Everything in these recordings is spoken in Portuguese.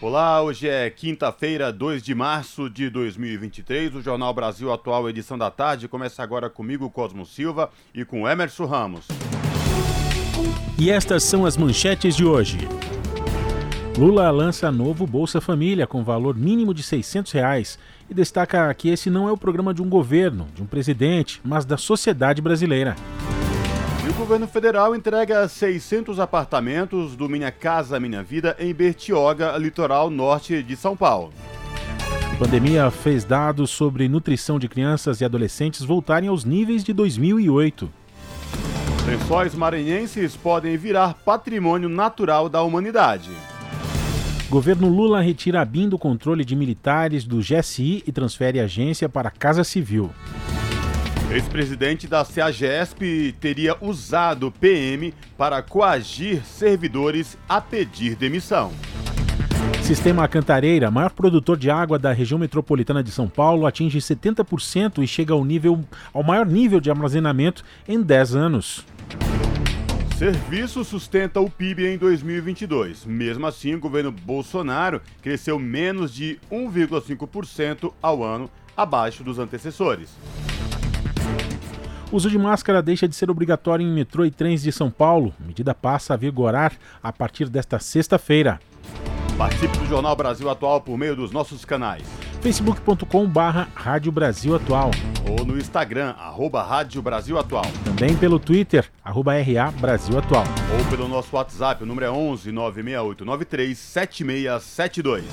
Olá, hoje é quinta-feira, 2 de março de 2023. O Jornal Brasil Atual, edição da tarde, começa agora comigo, Cosmo Silva, e com Emerson Ramos. E estas são as manchetes de hoje. Lula lança novo Bolsa Família com valor mínimo de 600 reais e destaca que esse não é o programa de um governo, de um presidente, mas da sociedade brasileira. Governo federal entrega 600 apartamentos do Minha Casa Minha Vida em Bertioga, litoral norte de São Paulo. A pandemia fez dados sobre nutrição de crianças e adolescentes voltarem aos níveis de 2008. Lençóis maranhenses podem virar patrimônio natural da humanidade. Governo Lula retira a BIM do controle de militares do GSI e transfere a agência para a Casa Civil. Ex-presidente da CEAGESP teria usado PM para coagir servidores a pedir demissão. Sistema Cantareira, maior produtor de água da região metropolitana de São Paulo, atinge 70% e chega ao, nível, ao maior nível de armazenamento em 10 anos. Serviço sustenta o PIB em 2022. Mesmo assim, o governo Bolsonaro cresceu menos de 1,5% ao ano, abaixo dos antecessores. O uso de máscara deixa de ser obrigatório em metrô e trens de São Paulo. A medida passa a vigorar a partir desta sexta-feira. Participe do Jornal Brasil Atual por meio dos nossos canais. facebook.com barra Rádio Brasil Atual. Ou no Instagram, arroba Rádio Brasil Atual. Também pelo Twitter, arroba RA Brasil Atual. Ou pelo nosso WhatsApp, o número é 11 968 93 7672.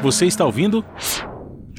Você está ouvindo?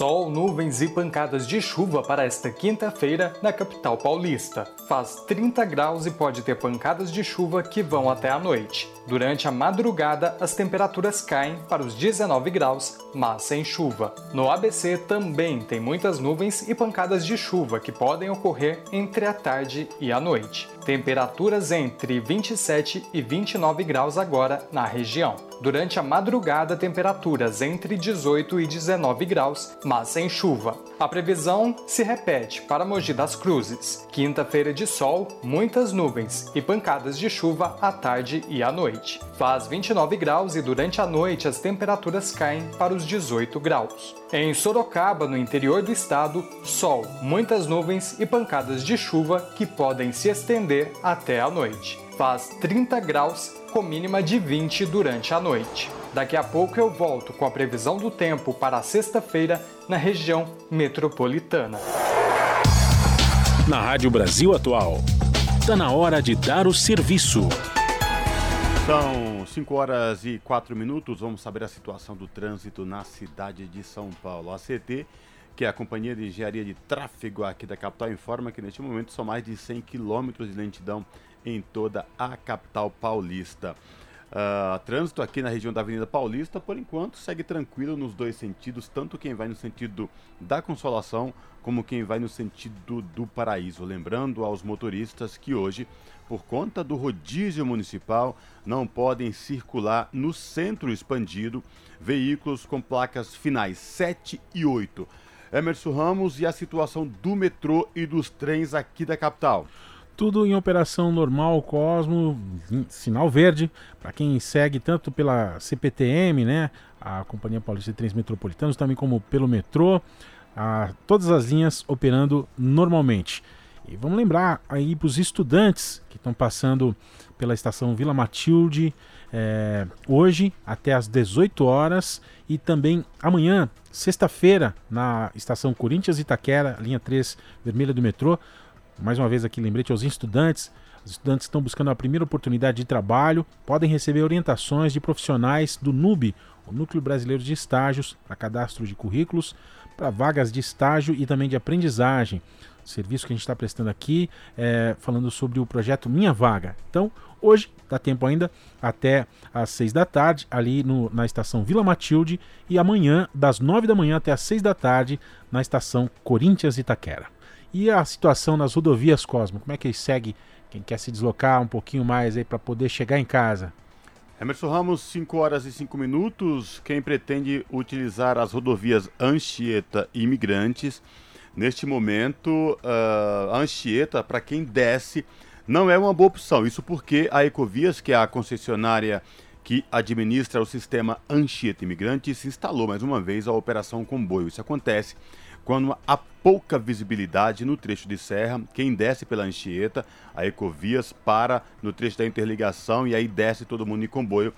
Sol, nuvens e pancadas de chuva para esta quinta-feira na capital paulista. Faz 30 graus e pode ter pancadas de chuva que vão até a noite. Durante a madrugada, as temperaturas caem para os 19 graus, mas sem chuva. No ABC também tem muitas nuvens e pancadas de chuva que podem ocorrer entre a tarde e a noite. Temperaturas entre 27 e 29 graus agora na região. Durante a madrugada, temperaturas entre 18 e 19 graus, mas sem chuva. A previsão se repete para Mogi das Cruzes. Quinta-feira de sol, muitas nuvens e pancadas de chuva à tarde e à noite. Faz 29 graus e durante a noite as temperaturas caem para os 18 graus. Em Sorocaba, no interior do estado, sol, muitas nuvens e pancadas de chuva que podem se estender até a noite. Faz 30 graus com mínima de 20 durante a noite. Daqui a pouco eu volto com a previsão do tempo para a sexta-feira na região metropolitana. Na Rádio Brasil Atual, está na hora de dar o serviço. São 5 horas e 4 minutos. Vamos saber a situação do trânsito na cidade de São Paulo. A CT, que é a Companhia de Engenharia de Tráfego aqui da capital, informa que neste momento são mais de 100 quilômetros de lentidão em toda a capital paulista. Uh, trânsito aqui na região da Avenida Paulista, por enquanto, segue tranquilo nos dois sentidos, tanto quem vai no sentido da Consolação como quem vai no sentido do Paraíso. Lembrando aos motoristas que hoje, por conta do rodízio municipal, não podem circular no centro expandido veículos com placas finais 7 e 8. Emerson Ramos e a situação do metrô e dos trens aqui da capital. Tudo em operação normal, Cosmo, sinal verde, para quem segue tanto pela CPTM, né, a Companhia Paulista de Trens Metropolitanos, também como pelo metrô, a, todas as linhas operando normalmente. E vamos lembrar aí para os estudantes que estão passando pela estação Vila Matilde é, hoje até às 18 horas e também amanhã, sexta-feira, na estação Corinthians Itaquera, linha 3 vermelha do metrô, mais uma vez aqui lembrete aos estudantes, Os estudantes estão buscando a primeira oportunidade de trabalho, podem receber orientações de profissionais do NUB, o Núcleo Brasileiro de Estágios, para cadastro de currículos, para vagas de estágio e também de aprendizagem. O serviço que a gente está prestando aqui é falando sobre o projeto Minha Vaga. Então, hoje dá tempo ainda até às seis da tarde, ali no, na estação Vila Matilde, e amanhã, das nove da manhã até às seis da tarde, na estação Corinthians Itaquera. E a situação nas rodovias Cosmo, como é que segue quem quer se deslocar um pouquinho mais aí para poder chegar em casa? Emerson Ramos, 5 horas e 5 minutos. Quem pretende utilizar as rodovias Anchieta e Imigrantes, neste momento, uh, Anchieta, para quem desce, não é uma boa opção. Isso porque a Ecovias, que é a concessionária que administra o sistema Anchieta Imigrantes, instalou mais uma vez a operação comboio. Isso acontece quando há pouca visibilidade no trecho de serra, quem desce pela Anchieta, a Ecovias, para no trecho da interligação e aí desce todo mundo em comboio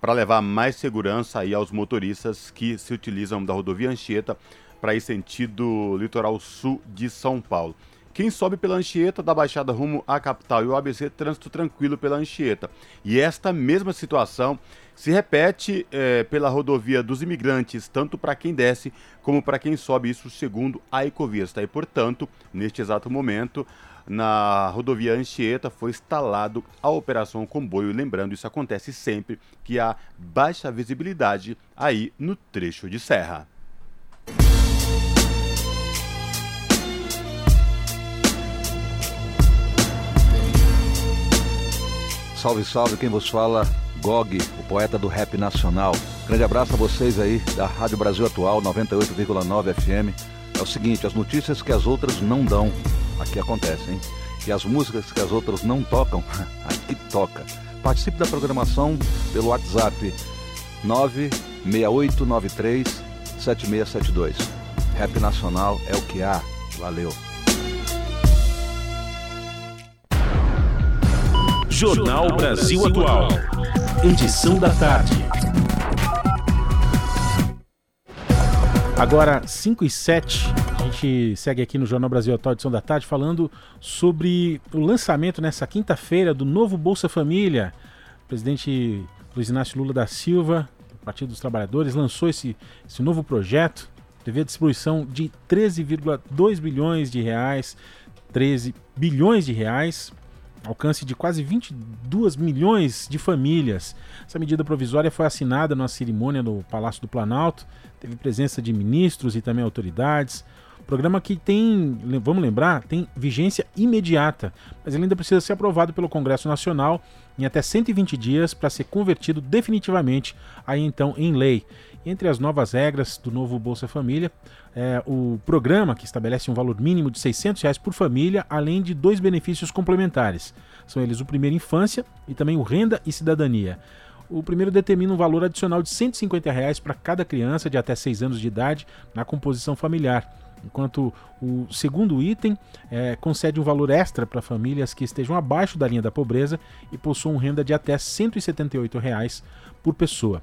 para levar mais segurança aí aos motoristas que se utilizam da rodovia Anchieta para ir sentido litoral sul de São Paulo. Quem sobe pela Anchieta da Baixada rumo à capital e o ABC, trânsito tranquilo pela Anchieta. E esta mesma situação se repete é, pela rodovia dos imigrantes, tanto para quem desce como para quem sobe, isso segundo a Ecovista. E, portanto, neste exato momento, na rodovia Anchieta foi instalado a operação comboio. Lembrando, isso acontece sempre que há baixa visibilidade aí no trecho de serra. Salve, salve, quem vos fala, Gog, o poeta do rap nacional. Grande abraço a vocês aí da Rádio Brasil Atual 98,9 FM. É o seguinte, as notícias que as outras não dão, aqui acontecem? E as músicas que as outras não tocam, aqui toca. Participe da programação pelo WhatsApp 96893 7672. Rap Nacional é o que há. Valeu. Jornal Brasil Atual. Edição da tarde. Agora, 5 e 7, a gente segue aqui no Jornal Brasil Atual, edição da tarde, falando sobre o lançamento nessa quinta-feira do novo Bolsa Família. O presidente Luiz Inácio Lula da Silva, do Partido dos Trabalhadores, lançou esse, esse novo projeto, teve a distribuição de 13,2 bilhões de reais, 13 bilhões de reais alcance de quase 22 milhões de famílias. Essa medida provisória foi assinada numa cerimônia no Palácio do Planalto, teve presença de ministros e também autoridades. Programa que tem, vamos lembrar, tem vigência imediata, mas ele ainda precisa ser aprovado pelo Congresso Nacional em até 120 dias para ser convertido definitivamente aí então em lei. Entre as novas regras do novo Bolsa Família, é, o programa que estabelece um valor mínimo de 600 reais por família, além de dois benefícios complementares. São eles o Primeira Infância e também o Renda e Cidadania. O primeiro determina um valor adicional de 150 reais para cada criança de até 6 anos de idade na composição familiar, enquanto o segundo item é, concede um valor extra para famílias que estejam abaixo da linha da pobreza e possuam renda de até 178 reais por pessoa.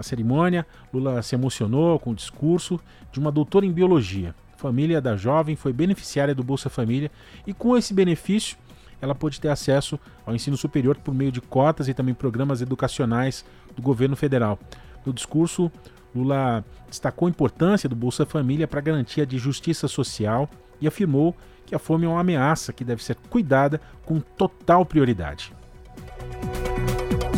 A cerimônia, Lula se emocionou com o discurso de uma doutora em biologia. Família da jovem foi beneficiária do Bolsa Família e com esse benefício ela pôde ter acesso ao ensino superior por meio de cotas e também programas educacionais do governo federal. No discurso, Lula destacou a importância do Bolsa Família para a garantia de justiça social e afirmou que a fome é uma ameaça que deve ser cuidada com total prioridade.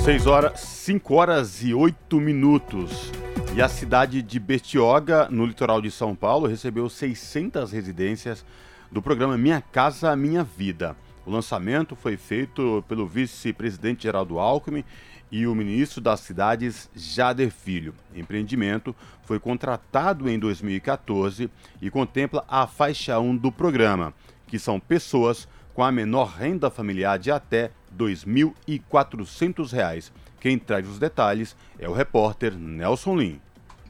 6 horas, 5 horas e 8 minutos. E a cidade de Bertioga, no litoral de São Paulo, recebeu 600 residências do programa Minha Casa Minha Vida. O lançamento foi feito pelo vice-presidente Geraldo Alckmin e o ministro das Cidades, Jader Filho. O empreendimento foi contratado em 2014 e contempla a faixa 1 do programa, que são pessoas com a menor renda familiar de até R$ 2.400. Quem traz os detalhes é o repórter Nelson Lim.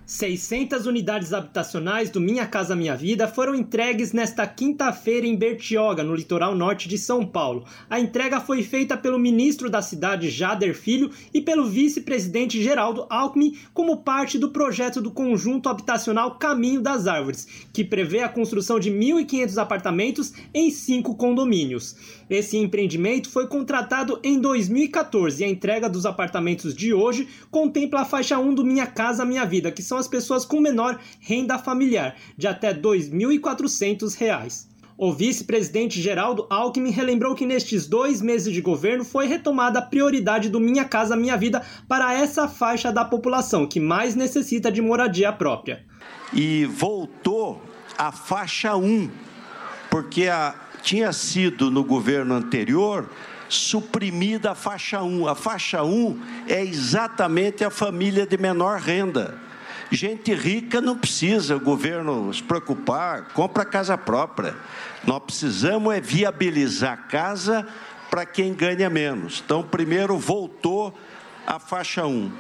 600 unidades habitacionais do Minha Casa Minha Vida foram entregues nesta quinta-feira em Bertioga, no litoral norte de São Paulo. A entrega foi feita pelo ministro da cidade, Jader Filho, e pelo vice-presidente Geraldo Alckmin, como parte do projeto do conjunto habitacional Caminho das Árvores, que prevê a construção de 1.500 apartamentos em cinco condomínios. Esse empreendimento foi contratado em 2014 e a entrega dos apartamentos de hoje contempla a faixa 1 do Minha Casa Minha Vida, que são as pessoas com menor renda familiar, de até R$ 2.400. O vice-presidente Geraldo Alckmin relembrou que nestes dois meses de governo foi retomada a prioridade do Minha Casa Minha Vida para essa faixa da população que mais necessita de moradia própria. E voltou a faixa 1, porque a, tinha sido no governo anterior suprimida a faixa 1. A faixa 1 é exatamente a família de menor renda. Gente rica não precisa o governo se preocupar, compra casa própria. Nós precisamos é viabilizar casa para quem ganha menos. Então, primeiro voltou a faixa 1.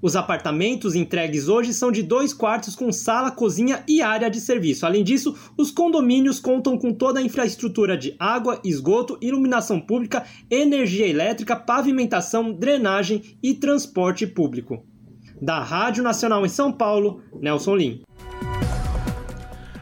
Os apartamentos entregues hoje são de dois quartos com sala, cozinha e área de serviço. Além disso, os condomínios contam com toda a infraestrutura de água, esgoto, iluminação pública, energia elétrica, pavimentação, drenagem e transporte público. Da Rádio Nacional em São Paulo, Nelson Lim.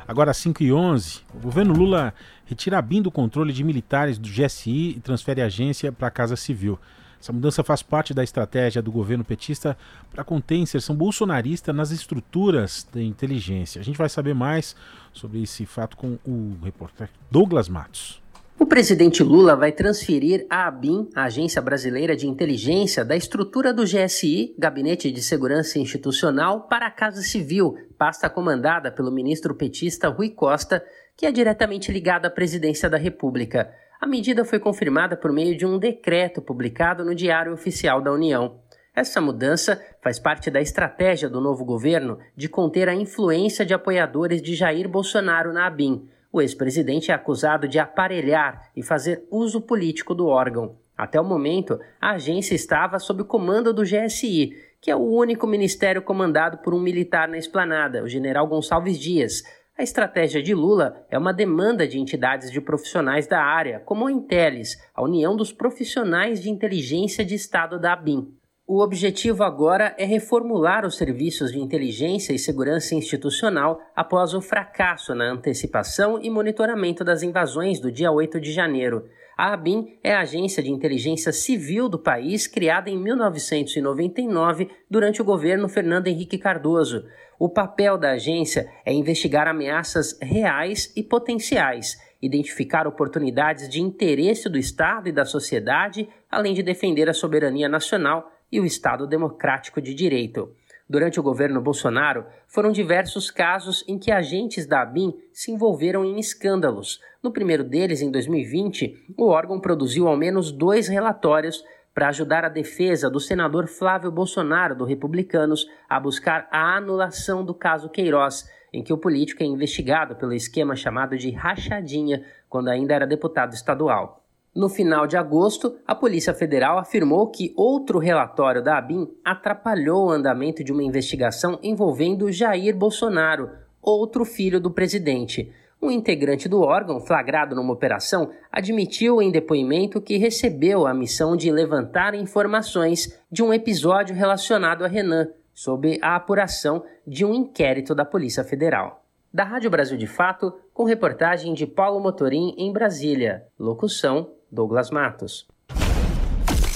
Agora, às 5 e 11 o governo Lula retira a BIM do controle de militares do GSI e transfere a agência para a Casa Civil. Essa mudança faz parte da estratégia do governo petista para conter inserção bolsonarista nas estruturas da inteligência. A gente vai saber mais sobre esse fato com o repórter Douglas Matos. O presidente Lula vai transferir a ABIN, a Agência Brasileira de Inteligência, da estrutura do GSI, Gabinete de Segurança Institucional, para a Casa Civil, pasta comandada pelo ministro petista Rui Costa, que é diretamente ligada à presidência da República. A medida foi confirmada por meio de um decreto publicado no Diário Oficial da União. Essa mudança faz parte da estratégia do novo governo de conter a influência de apoiadores de Jair Bolsonaro na ABIN o ex-presidente é acusado de aparelhar e fazer uso político do órgão. Até o momento, a agência estava sob o comando do GSI, que é o único ministério comandado por um militar na esplanada, o general Gonçalves Dias. A estratégia de Lula é uma demanda de entidades de profissionais da área, como a Intelis, a União dos Profissionais de Inteligência de Estado da ABIN. O objetivo agora é reformular os serviços de inteligência e segurança institucional após o fracasso na antecipação e monitoramento das invasões do dia 8 de janeiro. A ABIN é a agência de inteligência civil do país criada em 1999 durante o governo Fernando Henrique Cardoso. O papel da agência é investigar ameaças reais e potenciais, identificar oportunidades de interesse do Estado e da sociedade, além de defender a soberania nacional e o Estado democrático de direito. Durante o governo Bolsonaro, foram diversos casos em que agentes da ABIN se envolveram em escândalos. No primeiro deles, em 2020, o órgão produziu ao menos dois relatórios para ajudar a defesa do senador Flávio Bolsonaro, do Republicanos, a buscar a anulação do caso Queiroz, em que o político é investigado pelo esquema chamado de rachadinha, quando ainda era deputado estadual. No final de agosto, a Polícia Federal afirmou que outro relatório da ABIN atrapalhou o andamento de uma investigação envolvendo Jair Bolsonaro, outro filho do presidente. Um integrante do órgão, flagrado numa operação, admitiu em depoimento que recebeu a missão de levantar informações de um episódio relacionado a Renan, sob a apuração de um inquérito da Polícia Federal. Da Rádio Brasil de Fato, com reportagem de Paulo Motorim em Brasília. Locução Douglas Matos.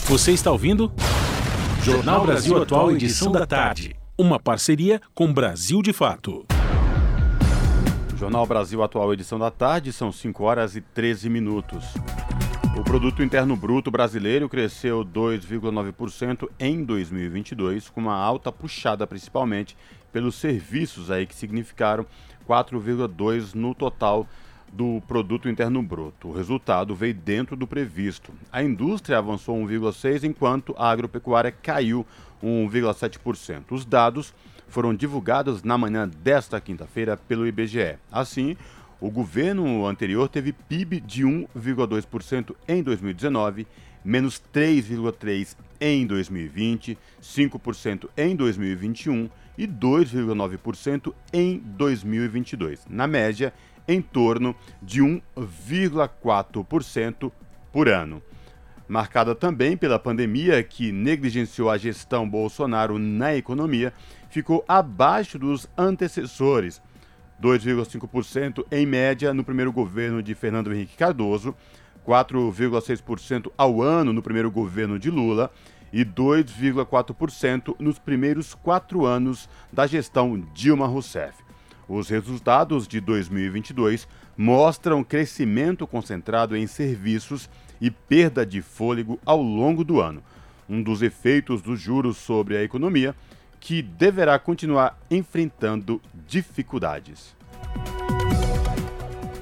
Você está ouvindo? Jornal Brasil Atual, edição da tarde. Uma parceria com Brasil de Fato. Jornal Brasil Atual, edição da tarde, são 5 horas e 13 minutos. O produto interno bruto brasileiro cresceu 2,9% em 2022, com uma alta puxada principalmente pelos serviços aí que significaram 4,2 no total do produto interno bruto. O resultado veio dentro do previsto. A indústria avançou 1,6 enquanto a agropecuária caiu 1,7%. Os dados foram divulgados na manhã desta quinta-feira pelo IBGE. Assim, o governo anterior teve PIB de 1,2% em 2019, menos 3,3% em 2020, 5% em 2021 e 2,9% em 2022. Na média, em torno de 1,4% por ano. Marcada também pela pandemia que negligenciou a gestão Bolsonaro na economia, ficou abaixo dos antecessores, 2,5% em média no primeiro governo de Fernando Henrique Cardoso, 4,6% ao ano no primeiro governo de Lula e 2,4% nos primeiros quatro anos da gestão Dilma Rousseff. Os resultados de 2022 mostram crescimento concentrado em serviços e perda de fôlego ao longo do ano, um dos efeitos dos juros sobre a economia que deverá continuar enfrentando dificuldades.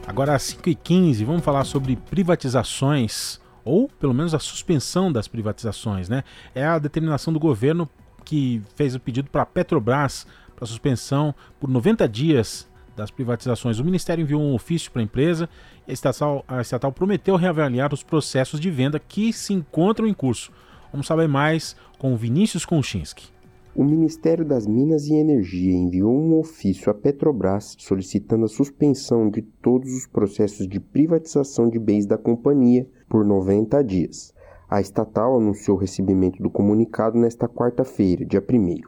Agora às 5h15, vamos falar sobre privatizações, ou pelo menos a suspensão das privatizações, né? É a determinação do governo que fez o pedido para a Petrobras para suspensão por 90 dias das privatizações. O Ministério enviou um ofício para a empresa e a estatal, a estatal prometeu reavaliar os processos de venda que se encontram em curso. Vamos saber mais com Vinícius Konchinski. O Ministério das Minas e Energia enviou um ofício à Petrobras solicitando a suspensão de todos os processos de privatização de bens da companhia por 90 dias. A estatal anunciou o recebimento do comunicado nesta quarta-feira, dia 1.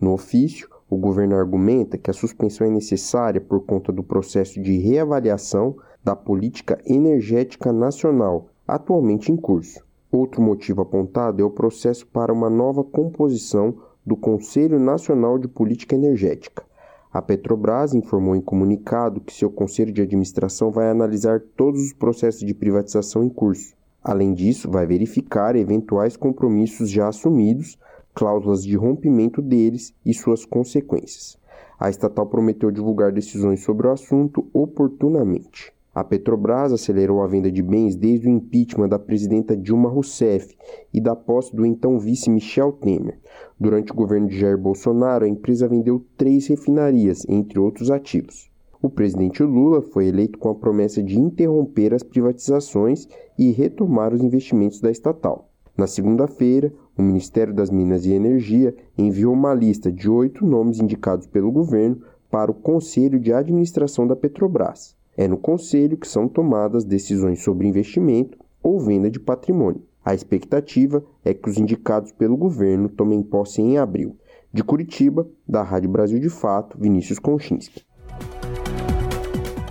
No ofício, o governo argumenta que a suspensão é necessária por conta do processo de reavaliação da política energética nacional, atualmente em curso. Outro motivo apontado é o processo para uma nova composição do Conselho Nacional de Política Energética. A Petrobras informou em comunicado que seu conselho de administração vai analisar todos os processos de privatização em curso. Além disso, vai verificar eventuais compromissos já assumidos, cláusulas de rompimento deles e suas consequências. A estatal prometeu divulgar decisões sobre o assunto oportunamente. A Petrobras acelerou a venda de bens desde o impeachment da presidenta Dilma Rousseff e da posse do então vice Michel Temer. Durante o governo de Jair Bolsonaro, a empresa vendeu três refinarias, entre outros ativos. O presidente Lula foi eleito com a promessa de interromper as privatizações e retomar os investimentos da estatal. Na segunda-feira, o Ministério das Minas e Energia enviou uma lista de oito nomes indicados pelo governo para o Conselho de Administração da Petrobras. É no Conselho que são tomadas decisões sobre investimento ou venda de patrimônio. A expectativa é que os indicados pelo governo tomem posse em abril. De Curitiba, da Rádio Brasil de Fato, Vinícius Konchinski.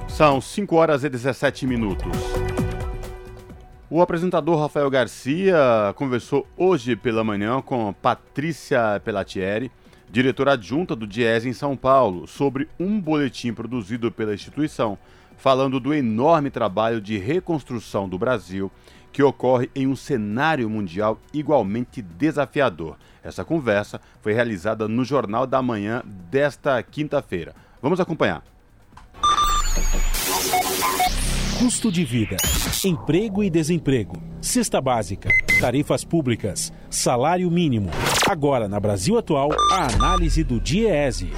São 5 horas e 17 minutos. O apresentador Rafael Garcia conversou hoje pela manhã com Patrícia Pelatieri, diretora adjunta do Diese em São Paulo, sobre um boletim produzido pela instituição falando do enorme trabalho de reconstrução do Brasil que ocorre em um cenário mundial igualmente desafiador. Essa conversa foi realizada no Jornal da Manhã desta quinta-feira. Vamos acompanhar. Custo de vida, emprego e desemprego, cesta básica, tarifas públicas, salário mínimo. Agora, na Brasil Atual, a análise do DIEESE.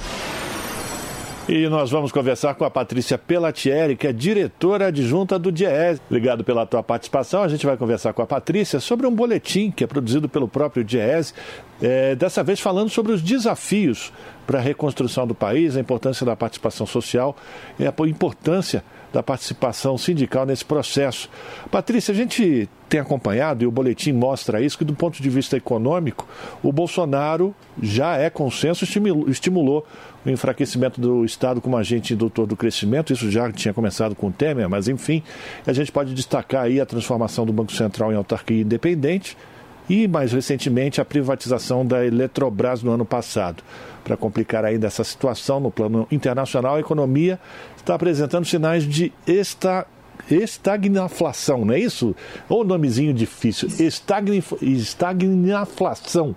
E nós vamos conversar com a Patrícia Pelatieri, que é diretora adjunta do DIES. Obrigado pela tua participação. A gente vai conversar com a Patrícia sobre um boletim que é produzido pelo próprio DIES, é, dessa vez falando sobre os desafios para a reconstrução do país, a importância da participação social e a importância da participação sindical nesse processo. Patrícia, a gente tem acompanhado, e o boletim mostra isso, que do ponto de vista econômico, o Bolsonaro já é consenso, estimulou o enfraquecimento do Estado como agente indutor do crescimento, isso já tinha começado com o Temer, mas enfim, a gente pode destacar aí a transformação do Banco Central em autarquia independente e, mais recentemente, a privatização da Eletrobras no ano passado. Para complicar ainda essa situação no plano internacional, a economia está apresentando sinais de esta estagnação, não é isso? Ou nomezinho difícil, estagnação.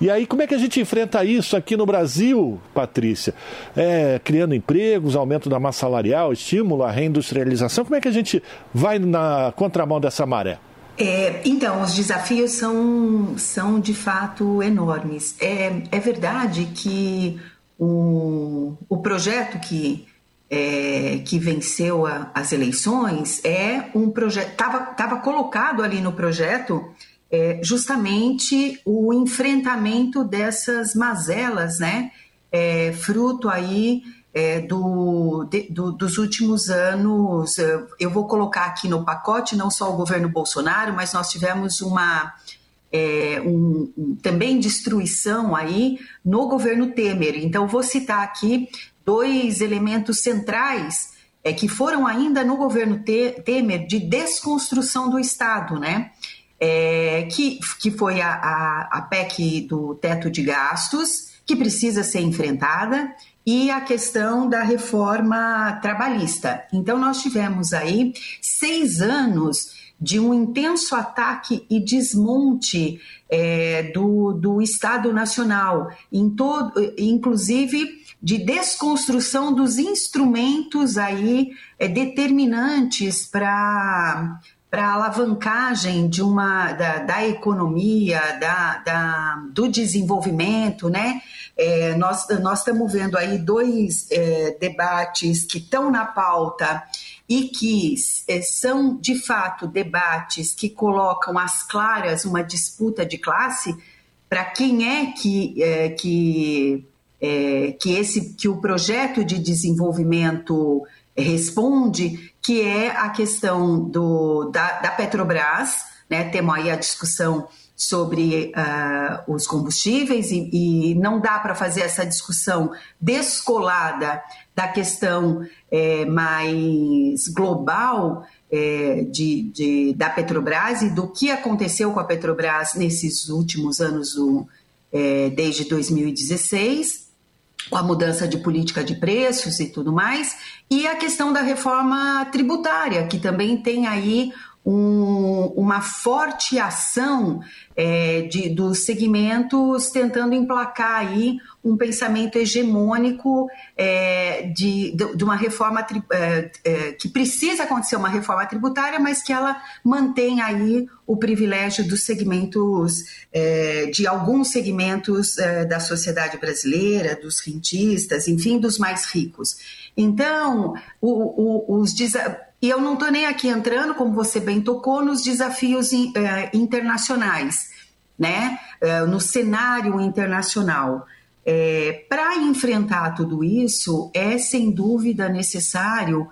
E aí, como é que a gente enfrenta isso aqui no Brasil, Patrícia? É, criando empregos, aumento da massa salarial, estímulo à reindustrialização. Como é que a gente vai na contramão dessa maré? É, então, os desafios são, são de fato enormes. É, é verdade que o, o projeto que, é, que venceu a, as eleições é um projeto. Estava colocado ali no projeto é, justamente o enfrentamento dessas mazelas, né? É, fruto aí é, do, de, do, dos últimos anos. É, eu vou colocar aqui no pacote não só o governo Bolsonaro, mas nós tivemos uma é, um, também destruição aí no governo Temer. Então vou citar aqui dois elementos centrais é, que foram ainda no governo Temer de desconstrução do Estado, né? É, que, que foi a, a, a PEC do teto de gastos, que precisa ser enfrentada, e a questão da reforma trabalhista. Então, nós tivemos aí seis anos de um intenso ataque e desmonte é, do, do Estado Nacional, em todo, inclusive de desconstrução dos instrumentos aí é, determinantes para para alavancagem de uma da, da economia, da, da, do desenvolvimento, né? É, nós, nós estamos vendo aí dois é, debates que estão na pauta e que é, são de fato debates que colocam às claras uma disputa de classe para quem é que, é, que, é, que, esse, que o projeto de desenvolvimento responde, que é a questão do, da, da Petrobras, né? Temos aí a discussão sobre uh, os combustíveis e, e não dá para fazer essa discussão descolada da questão é, mais global é, de, de, da Petrobras e do que aconteceu com a Petrobras nesses últimos anos, do, é, desde 2016 com a mudança de política de preços e tudo mais, e a questão da reforma tributária, que também tem aí um, uma forte ação é, de, dos segmentos tentando emplacar aí um pensamento hegemônico é, de, de, uma reforma é, é, que precisa acontecer uma reforma tributária, mas que ela mantém aí o privilégio dos segmentos, é, de alguns segmentos é, da sociedade brasileira, dos rentistas, enfim, dos mais ricos. Então, o, o, os e eu não estou nem aqui entrando, como você bem tocou, nos desafios eh, internacionais, né? Eh, no cenário internacional. Eh, Para enfrentar tudo isso, é sem dúvida necessário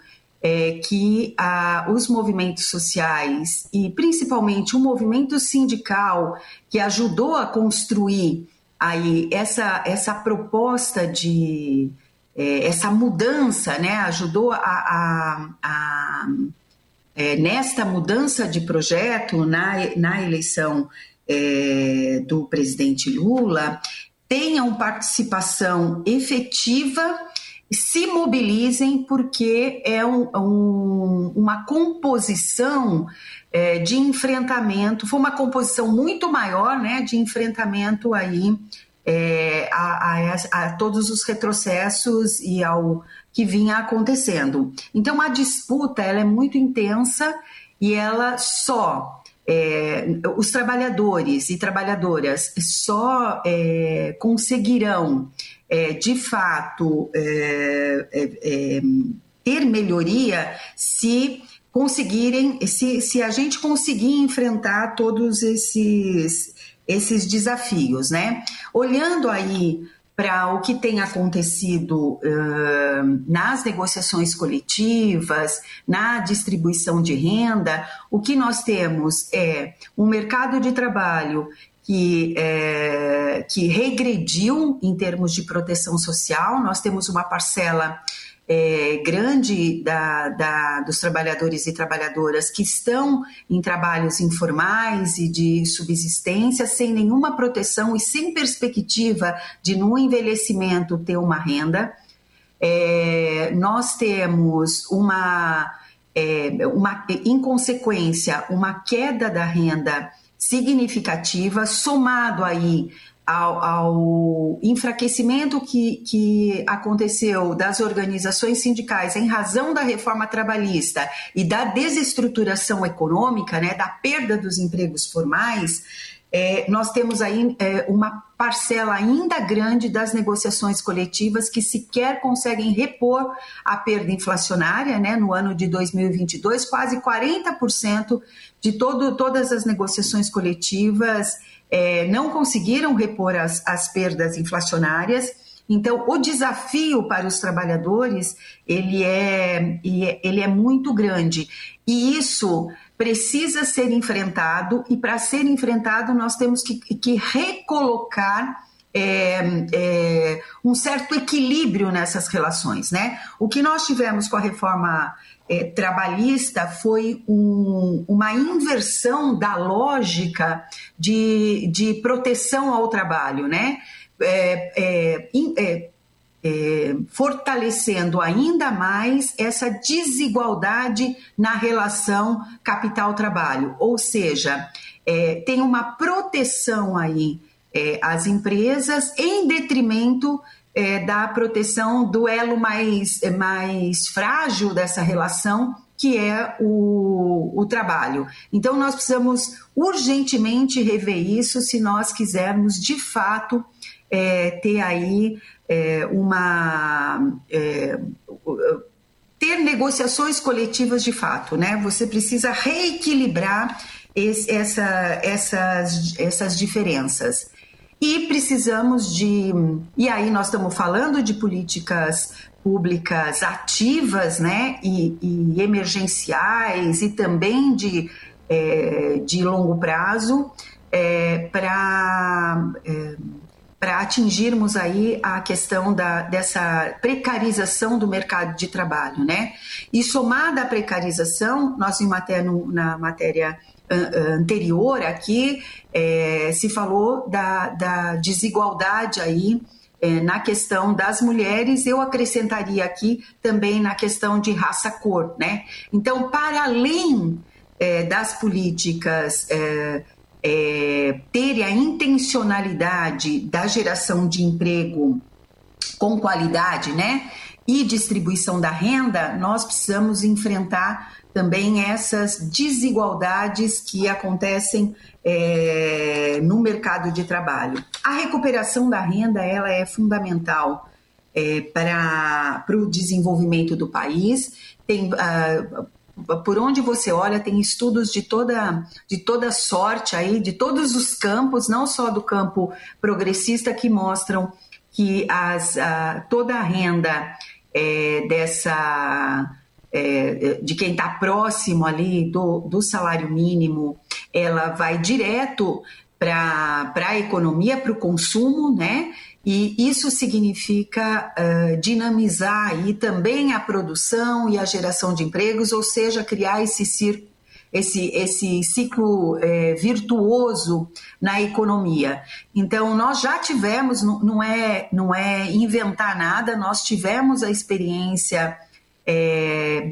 que ah, os movimentos sociais e principalmente o movimento sindical que ajudou a construir aí essa, essa proposta de, é, essa mudança né, ajudou a, a, a é, nesta mudança de projeto na, na eleição é, do presidente Lula tenham participação efetiva se mobilizem porque é um, um, uma composição é, de enfrentamento, foi uma composição muito maior né, de enfrentamento aí é, a, a, a, todos os retrocessos e ao que vinha acontecendo. Então a disputa ela é muito intensa e ela só é, os trabalhadores e trabalhadoras só é, conseguirão é, de fato é, é, ter melhoria se conseguirem, se, se a gente conseguir enfrentar todos esses esses desafios, né? Olhando aí para o que tem acontecido uh, nas negociações coletivas, na distribuição de renda, o que nós temos é um mercado de trabalho que, é, que regrediu em termos de proteção social. Nós temos uma parcela é, grande da, da, dos trabalhadores e trabalhadoras que estão em trabalhos informais e de subsistência, sem nenhuma proteção e sem perspectiva de, no envelhecimento, ter uma renda. É, nós temos uma, é, uma, em consequência, uma queda da renda significativa, somado aí ao, ao enfraquecimento que, que aconteceu das organizações sindicais em razão da reforma trabalhista e da desestruturação econômica, né, da perda dos empregos formais, é, nós temos aí é, uma parcela ainda grande das negociações coletivas que sequer conseguem repor a perda inflacionária, né? No ano de 2022, quase 40% de todo, todas as negociações coletivas é, não conseguiram repor as, as perdas inflacionárias. Então, o desafio para os trabalhadores ele é, ele é muito grande. E isso precisa ser enfrentado, e para ser enfrentado, nós temos que, que recolocar é, é, um certo equilíbrio nessas relações. Né? O que nós tivemos com a reforma é, trabalhista foi um, uma inversão da lógica de, de proteção ao trabalho. Né? É, é, é é, fortalecendo ainda mais essa desigualdade na relação capital-trabalho. Ou seja, é, tem uma proteção aí às empresas em detrimento é, da proteção do elo mais, mais frágil dessa relação, que é o, o trabalho. Então, nós precisamos urgentemente rever isso se nós quisermos, de fato, é, ter aí é, uma é, ter negociações coletivas de fato, né? Você precisa reequilibrar esse, essa, essas, essas diferenças. E precisamos de. E aí nós estamos falando de políticas públicas ativas né, e, e emergenciais e também de, é, de longo prazo é, para. É, para atingirmos aí a questão da, dessa precarização do mercado de trabalho, né? E somada à precarização, nós em matéria, na matéria anterior aqui é, se falou da, da desigualdade aí é, na questão das mulheres, eu acrescentaria aqui também na questão de raça-cor, né? Então, para além é, das políticas é, é, ter a intencionalidade da geração de emprego com qualidade, né? E distribuição da renda, nós precisamos enfrentar também essas desigualdades que acontecem é, no mercado de trabalho. A recuperação da renda ela é fundamental é, para o desenvolvimento do país. Tem, uh, por onde você olha, tem estudos de toda, de toda sorte aí, de todos os campos, não só do campo progressista, que mostram que as, a, toda a renda é, dessa é, de quem está próximo ali do, do salário mínimo, ela vai direto para a economia, para o consumo, né? E isso significa uh, dinamizar aí também a produção e a geração de empregos, ou seja, criar esse círculo esse, esse ciclo é, virtuoso na economia. Então, nós já tivemos, não é, não é inventar nada, nós tivemos a experiência é,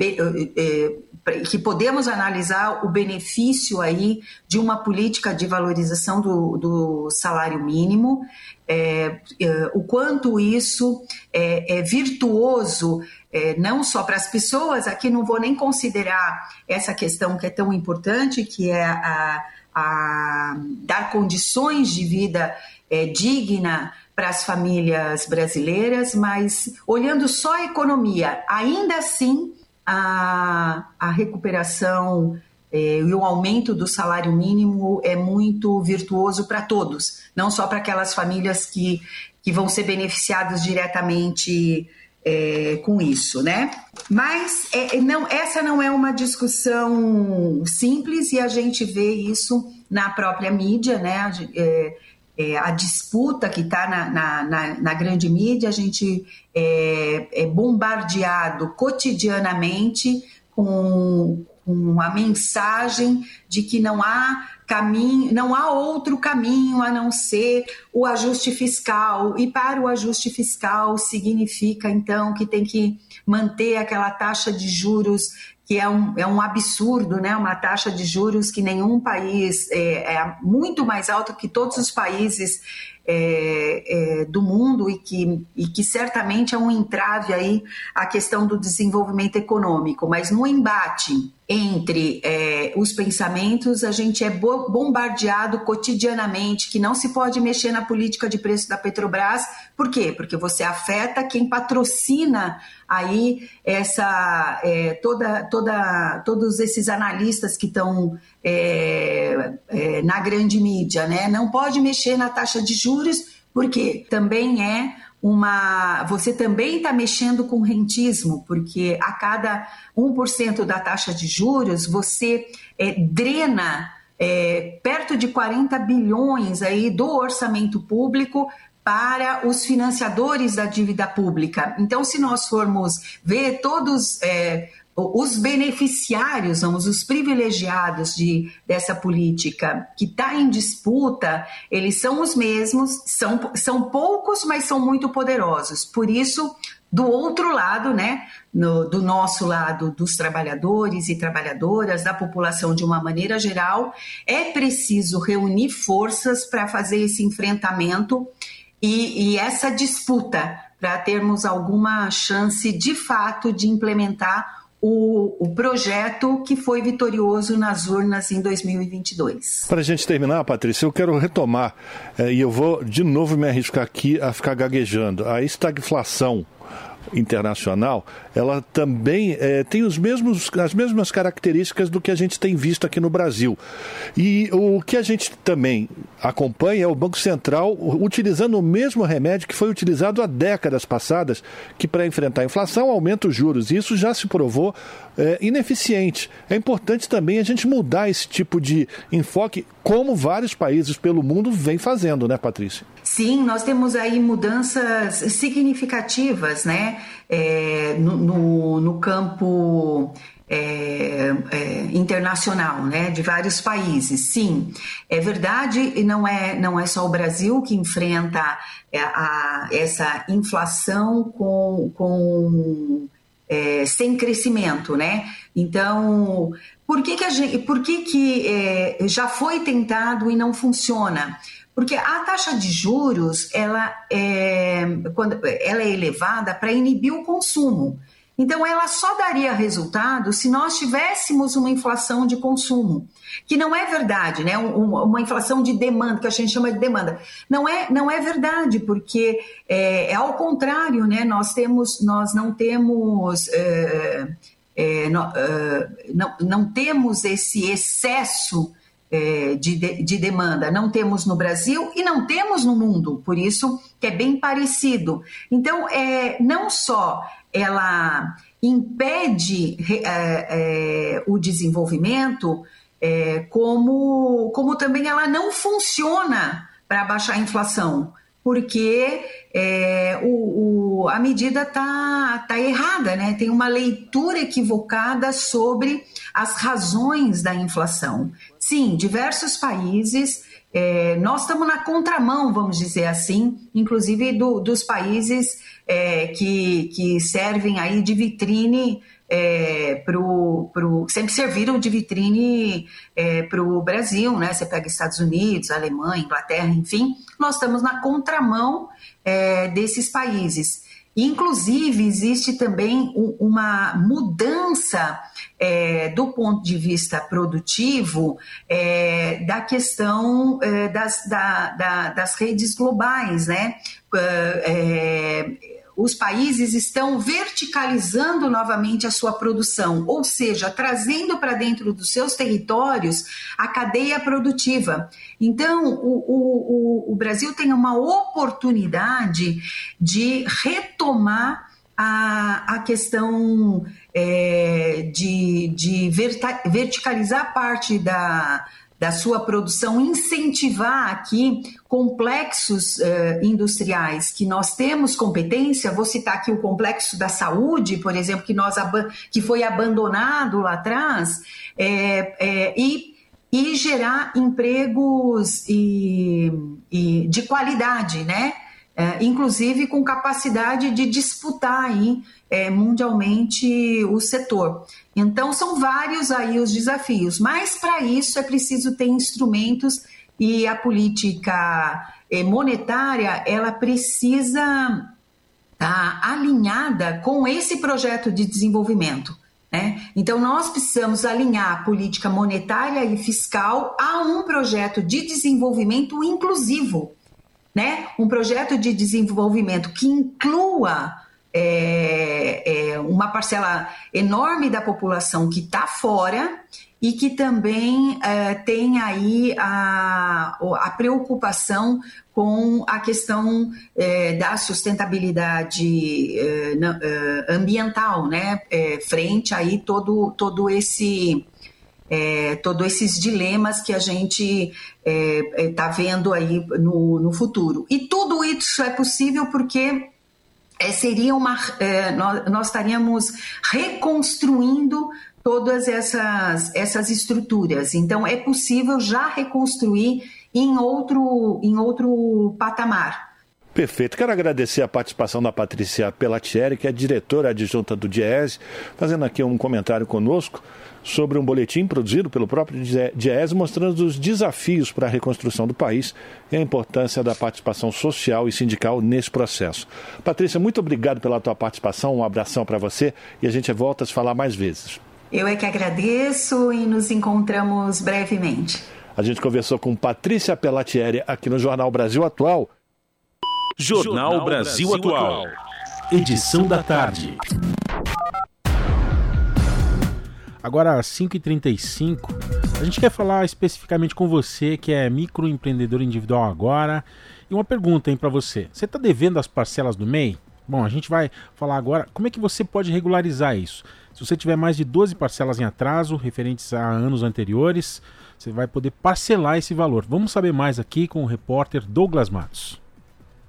é, que podemos analisar o benefício aí de uma política de valorização do, do salário mínimo. É, é, o quanto isso é, é virtuoso, é, não só para as pessoas, aqui não vou nem considerar essa questão que é tão importante, que é a, a dar condições de vida é, digna para as famílias brasileiras, mas olhando só a economia, ainda assim a, a recuperação é, e o aumento do salário mínimo é muito virtuoso para todos, não só para aquelas famílias que, que vão ser beneficiadas diretamente é, com isso, né? Mas é, não, essa não é uma discussão simples e a gente vê isso na própria mídia, né? É, é, a disputa que está na, na, na, na, grande mídia, a gente é, é bombardeado cotidianamente com, com a mensagem de que não há caminho, não há outro caminho a não ser o ajuste fiscal, e para o ajuste fiscal significa então que tem que manter aquela taxa de juros que é um, é um absurdo, né? uma taxa de juros que nenhum país é, é muito mais alta que todos os países é, é, do mundo e que, e que certamente é um entrave aí a questão do desenvolvimento econômico. Mas no embate entre é, os pensamentos, a gente é bombardeado cotidianamente que não se pode mexer na política de preço da Petrobras. Por quê? Porque você afeta quem patrocina aí essa é, toda, toda, todos esses analistas que estão é, é, na grande mídia, né? Não pode mexer na taxa de juros, porque também é uma. Você também está mexendo com rentismo, porque a cada 1% da taxa de juros você é, drena é, perto de 40 bilhões aí do orçamento público para os financiadores da dívida pública. Então, se nós formos ver todos é, os beneficiários, vamos, os privilegiados de, dessa política que está em disputa, eles são os mesmos, são, são poucos, mas são muito poderosos. Por isso, do outro lado, né, no, do nosso lado, dos trabalhadores e trabalhadoras, da população de uma maneira geral, é preciso reunir forças para fazer esse enfrentamento e, e essa disputa para termos alguma chance de fato de implementar o, o, projeto que foi vitorioso nas urnas em 2022. Para a gente terminar, Patrícia, eu quero retomar, é, e eu vou de novo me arriscar aqui a ficar gaguejando, a estagflação internacional, ela também é, tem os mesmos, as mesmas características do que a gente tem visto aqui no Brasil. E o que a gente também acompanha é o Banco Central utilizando o mesmo remédio que foi utilizado há décadas passadas, que para enfrentar a inflação aumenta os juros. E isso já se provou é, ineficiente. É importante também a gente mudar esse tipo de enfoque, como vários países pelo mundo vêm fazendo, né, Patrícia? Sim, nós temos aí mudanças significativas, né, é, no, no, campo é, é, internacional, né, de vários países. Sim, é verdade, e não é, não é só o Brasil que enfrenta é, a, essa inflação com, com é, sem crescimento, né? Então, por que, que, gente, por que, que é, já foi tentado e não funciona? Porque a taxa de juros ela é, quando, ela é elevada para inibir o consumo. Então, ela só daria resultado se nós tivéssemos uma inflação de consumo, que não é verdade, né? Uma inflação de demanda, que a gente chama de demanda. Não é, não é verdade, porque é, é ao contrário, né? Nós, temos, nós não temos. É, é, não, é, não, não temos esse excesso é, de, de, demanda. Não temos no Brasil e não temos no mundo, por isso que é bem parecido. Então, é, não só ela impede é, é, o desenvolvimento, é, como, como também ela não funciona para baixar a inflação porque é, o, o, a medida está tá errada, né? tem uma leitura equivocada sobre as razões da inflação. Sim, diversos países, é, nós estamos na contramão, vamos dizer assim, inclusive do, dos países é, que, que servem aí de vitrine é, pro, pro, sempre serviram de vitrine é, para o Brasil, né? Você pega Estados Unidos, Alemanha, Inglaterra, enfim, nós estamos na contramão é, desses países. Inclusive, existe também uma mudança é, do ponto de vista produtivo é, da questão é, das, da, da, das redes globais, né? É, os países estão verticalizando novamente a sua produção, ou seja, trazendo para dentro dos seus territórios a cadeia produtiva. Então, o, o, o Brasil tem uma oportunidade de retomar a, a questão é, de, de verticalizar parte da da sua produção, incentivar aqui complexos uh, industriais que nós temos competência. Vou citar aqui o complexo da saúde, por exemplo, que, nós que foi abandonado lá atrás, é, é, e e gerar empregos e, e de qualidade, né? É, inclusive com capacidade de disputar aí, é, mundialmente o setor. Então são vários aí os desafios, mas para isso é preciso ter instrumentos e a política é, monetária ela precisa estar tá alinhada com esse projeto de desenvolvimento. Né? Então, nós precisamos alinhar a política monetária e fiscal a um projeto de desenvolvimento inclusivo, né? um projeto de desenvolvimento que inclua é, é, uma parcela enorme da população que está fora e que também é, tem aí a, a preocupação com a questão é, da sustentabilidade é, é ambiental, né, frente aí todo, todo esse é, todos esses dilemas que a gente está vendo aí no, no futuro. E tudo isso é possível porque seria uma nós, nós estaríamos reconstruindo todas essas, essas estruturas. Então, é possível já reconstruir em outro, em outro patamar. Perfeito. Quero agradecer a participação da Patrícia Pelatieri, que é diretora adjunta do DIES, fazendo aqui um comentário conosco sobre um boletim produzido pelo próprio DIES, mostrando os desafios para a reconstrução do país e a importância da participação social e sindical nesse processo. Patrícia, muito obrigado pela tua participação, um abração para você e a gente volta a se falar mais vezes. Eu é que agradeço e nos encontramos brevemente. A gente conversou com Patrícia Pelatieri aqui no Jornal Brasil Atual. Jornal, Jornal Brasil, Brasil Atual. Edição da tarde. Agora, às 5h35, a gente quer falar especificamente com você que é microempreendedor individual agora. E uma pergunta para você: você está devendo as parcelas do MEI? Bom, a gente vai falar agora como é que você pode regularizar isso. Se você tiver mais de 12 parcelas em atraso, referentes a anos anteriores, você vai poder parcelar esse valor. Vamos saber mais aqui com o repórter Douglas Matos.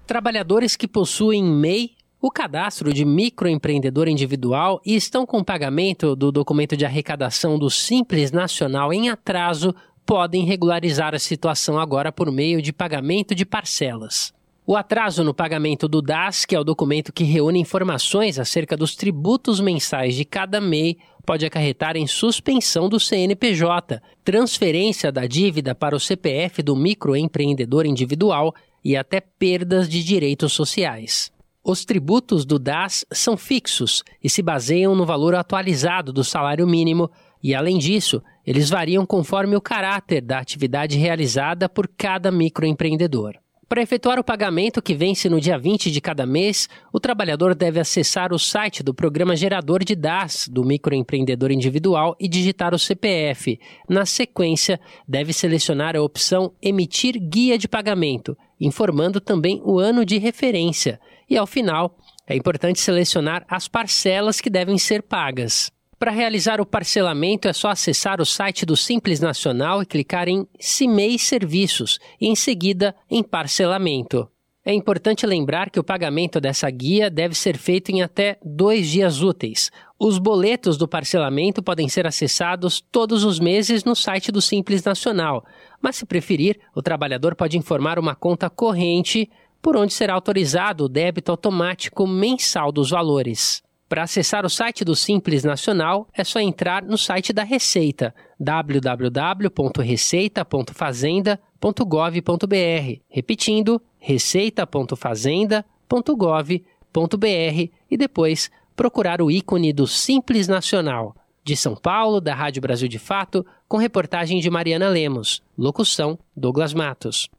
Trabalhadores que possuem MEI, o cadastro de microempreendedor individual e estão com pagamento do documento de arrecadação do Simples Nacional em atraso podem regularizar a situação agora por meio de pagamento de parcelas. O atraso no pagamento do DAS, que é o documento que reúne informações acerca dos tributos mensais de cada MEI, pode acarretar em suspensão do CNPJ, transferência da dívida para o CPF do microempreendedor individual e até perdas de direitos sociais. Os tributos do DAS são fixos e se baseiam no valor atualizado do salário mínimo, e além disso, eles variam conforme o caráter da atividade realizada por cada microempreendedor. Para efetuar o pagamento que vence no dia 20 de cada mês, o trabalhador deve acessar o site do programa gerador de DAS do microempreendedor individual e digitar o CPF. Na sequência, deve selecionar a opção Emitir guia de pagamento, informando também o ano de referência. E ao final, é importante selecionar as parcelas que devem ser pagas. Para realizar o parcelamento é só acessar o site do Simples Nacional e clicar em CIMEI Serviços e em seguida em Parcelamento. É importante lembrar que o pagamento dessa guia deve ser feito em até dois dias úteis. Os boletos do parcelamento podem ser acessados todos os meses no site do Simples Nacional, mas se preferir, o trabalhador pode informar uma conta corrente por onde será autorizado o débito automático mensal dos valores. Para acessar o site do Simples Nacional, é só entrar no site da Receita, www.receita.fazenda.gov.br. Repetindo, receita.fazenda.gov.br e depois procurar o ícone do Simples Nacional. De São Paulo, da Rádio Brasil de Fato, com reportagem de Mariana Lemos. Locução: Douglas Matos.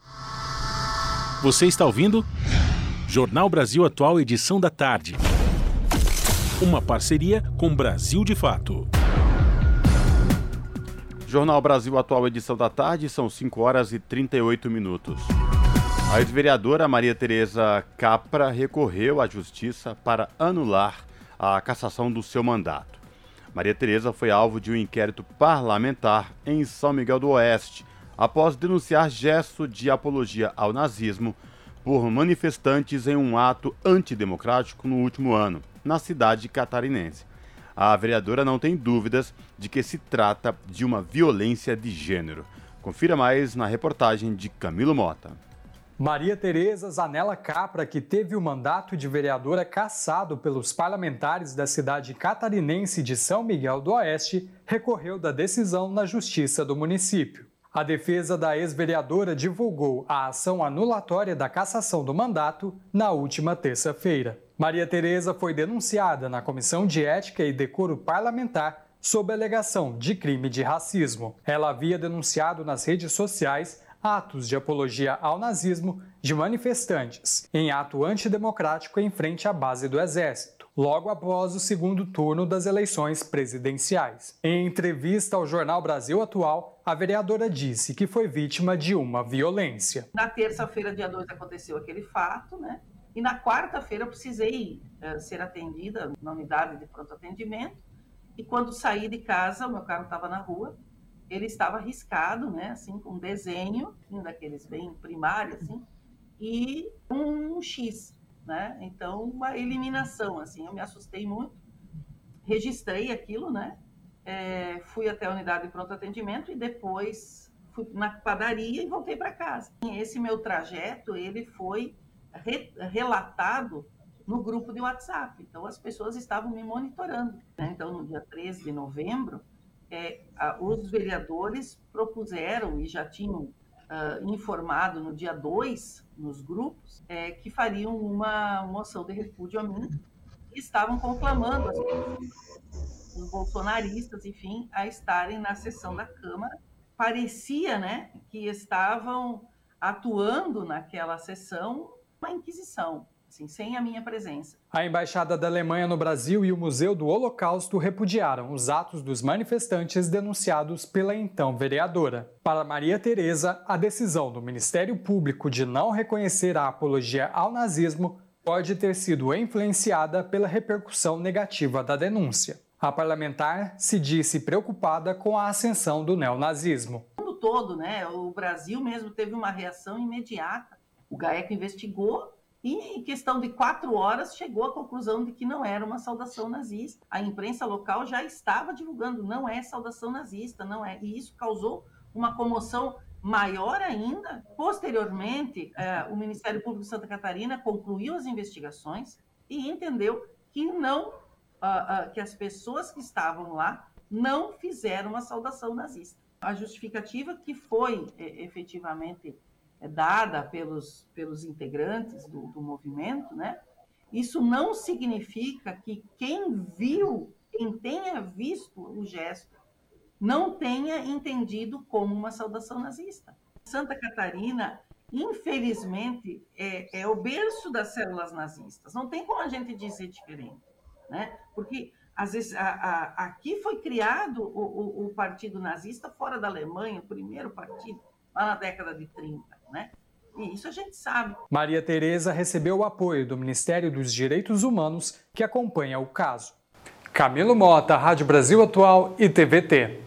Você está ouvindo? Jornal Brasil Atual, edição da tarde uma parceria com Brasil de Fato. Jornal Brasil Atual, edição da tarde, são 5 horas e 38 minutos. A ex-vereadora Maria Tereza Capra recorreu à justiça para anular a cassação do seu mandato. Maria Tereza foi alvo de um inquérito parlamentar em São Miguel do Oeste, após denunciar gesto de apologia ao nazismo por manifestantes em um ato antidemocrático no último ano na cidade catarinense. A vereadora não tem dúvidas de que se trata de uma violência de gênero. Confira mais na reportagem de Camilo Mota. Maria Tereza Zanella Capra, que teve o mandato de vereadora cassado pelos parlamentares da cidade catarinense de São Miguel do Oeste, recorreu da decisão na Justiça do município. A defesa da ex-vereadora divulgou a ação anulatória da cassação do mandato na última terça-feira. Maria Tereza foi denunciada na Comissão de Ética e Decoro Parlamentar sob alegação de crime de racismo. Ela havia denunciado nas redes sociais atos de apologia ao nazismo de manifestantes em ato antidemocrático em frente à base do Exército, logo após o segundo turno das eleições presidenciais. Em entrevista ao jornal Brasil Atual, a vereadora disse que foi vítima de uma violência. Na terça-feira, dia 2, aconteceu aquele fato, né? E na quarta-feira eu precisei uh, ser atendida na unidade de pronto atendimento. E quando saí de casa, o meu carro estava na rua, ele estava riscado, né, assim, com um desenho, assim, daqueles bem primários, assim, e um X, né? Então, uma eliminação, assim, eu me assustei muito, registrei aquilo, né? É, fui até a unidade de pronto atendimento e depois fui na padaria e voltei para casa. Esse meu trajeto, ele foi re, relatado no grupo de WhatsApp. Então, as pessoas estavam me monitorando. Né? Então, no dia 13 de novembro, é, os vereadores propuseram e já tinham uh, informado no dia 2, nos grupos, é, que fariam uma moção de repúdio a mim e estavam conclamando as pessoas, os bolsonaristas, enfim, a estarem na sessão da Câmara. Parecia né, que estavam atuando naquela sessão uma inquisição, assim, sem a minha presença. A Embaixada da Alemanha no Brasil e o Museu do Holocausto repudiaram os atos dos manifestantes denunciados pela então vereadora. Para Maria Tereza, a decisão do Ministério Público de não reconhecer a apologia ao nazismo pode ter sido influenciada pela repercussão negativa da denúncia. A parlamentar se disse preocupada com a ascensão do neonazismo. O mundo todo, né? O Brasil mesmo teve uma reação imediata. O GAECO investigou e, em questão de quatro horas, chegou à conclusão de que não era uma saudação nazista. A imprensa local já estava divulgando, não é saudação nazista, não é. E isso causou uma comoção maior ainda. Posteriormente, eh, o Ministério Público de Santa Catarina concluiu as investigações e entendeu que não, uh, uh, que as pessoas que estavam lá não fizeram uma saudação nazista. A justificativa que foi efetivamente é dada pelos, pelos integrantes do, do movimento, né? Isso não significa que quem viu, quem tenha visto o gesto, não tenha entendido como uma saudação nazista. Santa Catarina, infelizmente, é, é o berço das células nazistas. Não tem como a gente dizer diferente, né? Porque às vezes a, a, aqui foi criado o, o, o, partido nazista fora da Alemanha, o primeiro partido, lá na década de 30 né? E isso a gente sabe. Maria Tereza recebeu o apoio do Ministério dos Direitos Humanos, que acompanha o caso. Camilo Mota, Rádio Brasil Atual e TVT.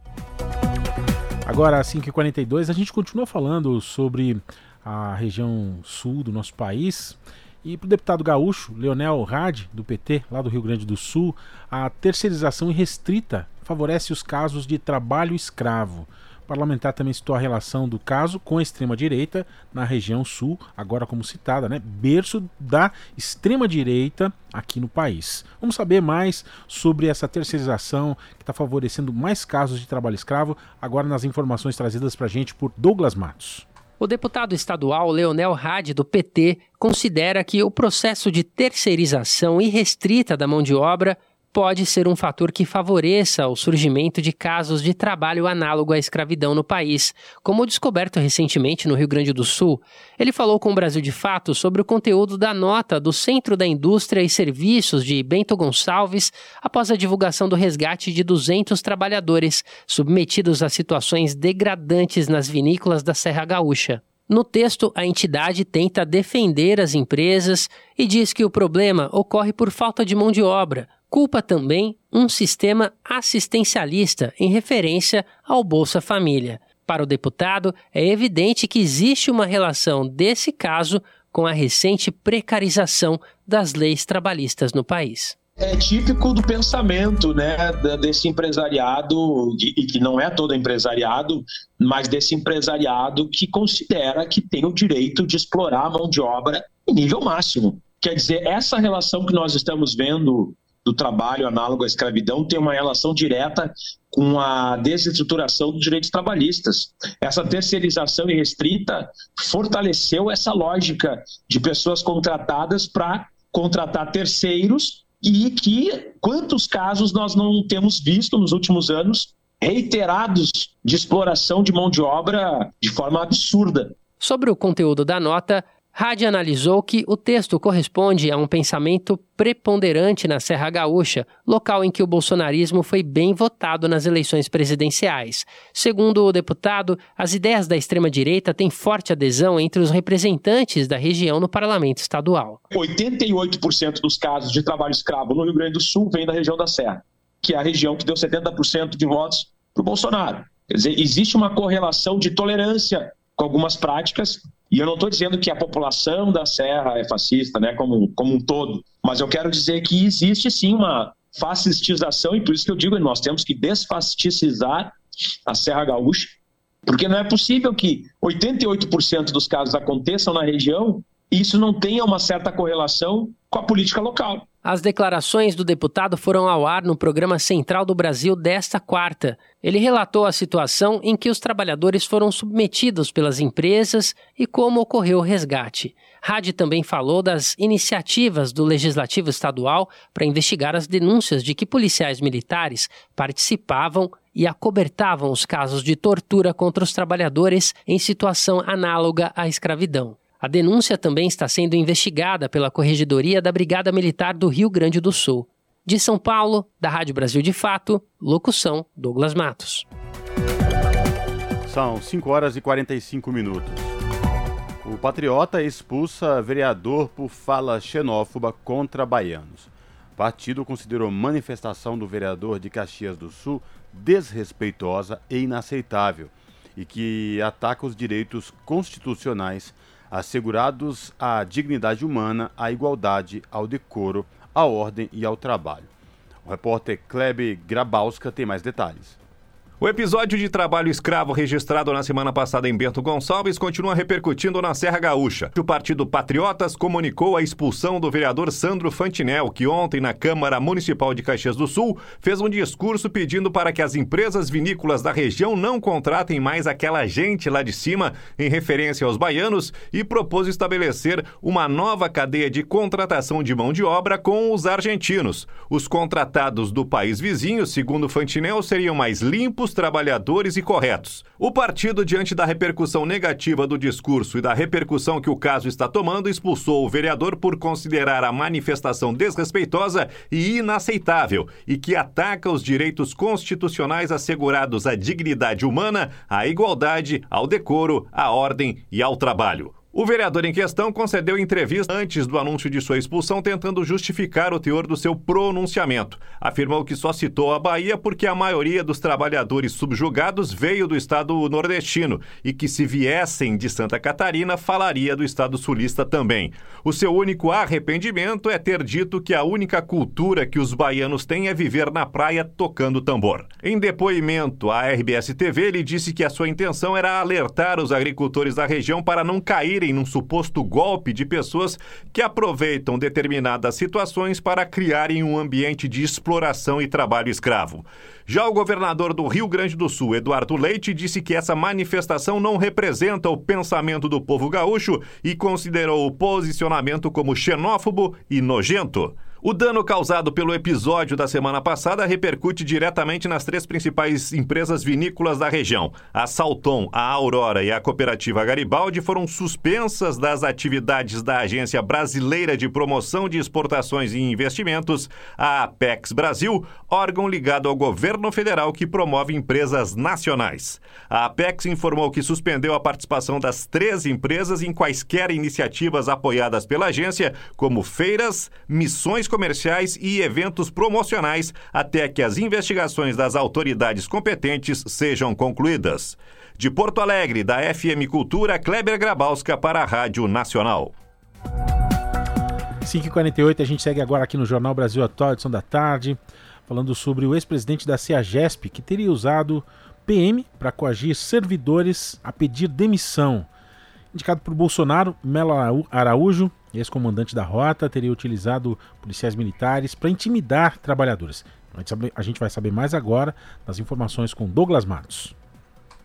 Agora, às 5h42, a gente continua falando sobre a região sul do nosso país. E para o deputado gaúcho, Leonel Rad, do PT, lá do Rio Grande do Sul, a terceirização irrestrita favorece os casos de trabalho escravo. Parlamentar também citou a relação do caso com a extrema-direita na região sul, agora como citada, né? Berço da extrema-direita aqui no país. Vamos saber mais sobre essa terceirização que está favorecendo mais casos de trabalho escravo, agora nas informações trazidas para a gente por Douglas Matos. O deputado estadual Leonel Hadi, do PT, considera que o processo de terceirização irrestrita da mão de obra pode ser um fator que favoreça o surgimento de casos de trabalho análogo à escravidão no país, como descoberto recentemente no Rio Grande do Sul. Ele falou com o Brasil de Fato sobre o conteúdo da nota do Centro da Indústria e Serviços de Bento Gonçalves após a divulgação do resgate de 200 trabalhadores submetidos a situações degradantes nas vinícolas da Serra Gaúcha. No texto, a entidade tenta defender as empresas e diz que o problema ocorre por falta de mão de obra, culpa também um sistema assistencialista em referência ao Bolsa Família. Para o deputado, é evidente que existe uma relação desse caso com a recente precarização das leis trabalhistas no país. é típico do pensamento né, desse empresariado, e que não é todo empresariado, mas desse empresariado que considera que tem o direito de explorar a mão de obra em nível máximo. Quer dizer, essa relação que nós estamos vendo do trabalho análogo à escravidão tem uma relação direta com a desestruturação dos direitos trabalhistas. Essa terceirização irrestrita fortaleceu essa lógica de pessoas contratadas para contratar terceiros e que quantos casos nós não temos visto nos últimos anos reiterados de exploração de mão de obra de forma absurda. Sobre o conteúdo da nota, Rádio analisou que o texto corresponde a um pensamento preponderante na Serra Gaúcha, local em que o bolsonarismo foi bem votado nas eleições presidenciais. Segundo o deputado, as ideias da extrema-direita têm forte adesão entre os representantes da região no parlamento estadual. 88% dos casos de trabalho escravo no Rio Grande do Sul vem da região da Serra, que é a região que deu 70% de votos para o Bolsonaro. Quer dizer, existe uma correlação de tolerância com algumas práticas e eu não estou dizendo que a população da Serra é fascista, né, como, como um todo, mas eu quero dizer que existe sim uma fascistização, e por isso que eu digo que nós temos que desfasticizar a Serra Gaúcha, porque não é possível que 88% dos casos aconteçam na região e isso não tenha uma certa correlação com a política local. As declarações do deputado foram ao ar no programa Central do Brasil desta quarta. Ele relatou a situação em que os trabalhadores foram submetidos pelas empresas e como ocorreu o resgate. Hadi também falou das iniciativas do Legislativo Estadual para investigar as denúncias de que policiais militares participavam e acobertavam os casos de tortura contra os trabalhadores em situação análoga à escravidão. A denúncia também está sendo investigada pela Corregedoria da Brigada Militar do Rio Grande do Sul. De São Paulo, da Rádio Brasil de Fato, locução Douglas Matos. São 5 horas e 45 minutos. O Patriota expulsa vereador por fala xenófoba contra baianos. O partido considerou manifestação do vereador de Caxias do Sul desrespeitosa e inaceitável e que ataca os direitos constitucionais assegurados a dignidade humana, a igualdade, ao decoro, à ordem e ao trabalho. O repórter Klebe Grabowska tem mais detalhes. O episódio de trabalho escravo registrado na semana passada em Bento Gonçalves continua repercutindo na Serra Gaúcha. O Partido Patriotas comunicou a expulsão do vereador Sandro Fantinel, que ontem na Câmara Municipal de Caxias do Sul fez um discurso pedindo para que as empresas vinícolas da região não contratem mais aquela gente lá de cima, em referência aos baianos, e propôs estabelecer uma nova cadeia de contratação de mão de obra com os argentinos. Os contratados do país vizinho, segundo Fantinel, seriam mais limpos trabalhadores e corretos. O partido, diante da repercussão negativa do discurso e da repercussão que o caso está tomando, expulsou o vereador por considerar a manifestação desrespeitosa e inaceitável e que ataca os direitos constitucionais assegurados à dignidade humana, à igualdade, ao decoro, à ordem e ao trabalho. O vereador em questão concedeu entrevista antes do anúncio de sua expulsão, tentando justificar o teor do seu pronunciamento. Afirmou que só citou a Bahia porque a maioria dos trabalhadores subjugados veio do estado nordestino e que, se viessem de Santa Catarina, falaria do estado sulista também. O seu único arrependimento é ter dito que a única cultura que os baianos têm é viver na praia tocando tambor. Em depoimento à RBS TV, ele disse que a sua intenção era alertar os agricultores da região para não caírem caírem num suposto golpe de pessoas que aproveitam determinadas situações para criarem um ambiente de exploração e trabalho escravo. Já o governador do Rio Grande do Sul, Eduardo Leite, disse que essa manifestação não representa o pensamento do povo gaúcho e considerou o posicionamento como xenófobo e nojento. O dano causado pelo episódio da semana passada repercute diretamente nas três principais empresas vinícolas da região. A Salton, a Aurora e a Cooperativa Garibaldi foram suspensas das atividades da Agência Brasileira de Promoção de Exportações e Investimentos, a Apex Brasil, órgão ligado ao governo federal que promove empresas nacionais. A Apex informou que suspendeu a participação das três empresas em quaisquer iniciativas apoiadas pela agência, como feiras, missões comerciais e eventos promocionais até que as investigações das autoridades competentes sejam concluídas. De Porto Alegre, da FM Cultura, Kleber Grabowska para a Rádio Nacional. 5h48, a gente segue agora aqui no Jornal Brasil Atual, edição da tarde, falando sobre o ex-presidente da CEAGESP, que teria usado PM para coagir servidores a pedir demissão. Indicado por Bolsonaro, Melo Araújo, ex-comandante da rota, teria utilizado policiais militares para intimidar trabalhadores. A gente vai saber mais agora nas informações com Douglas Matos.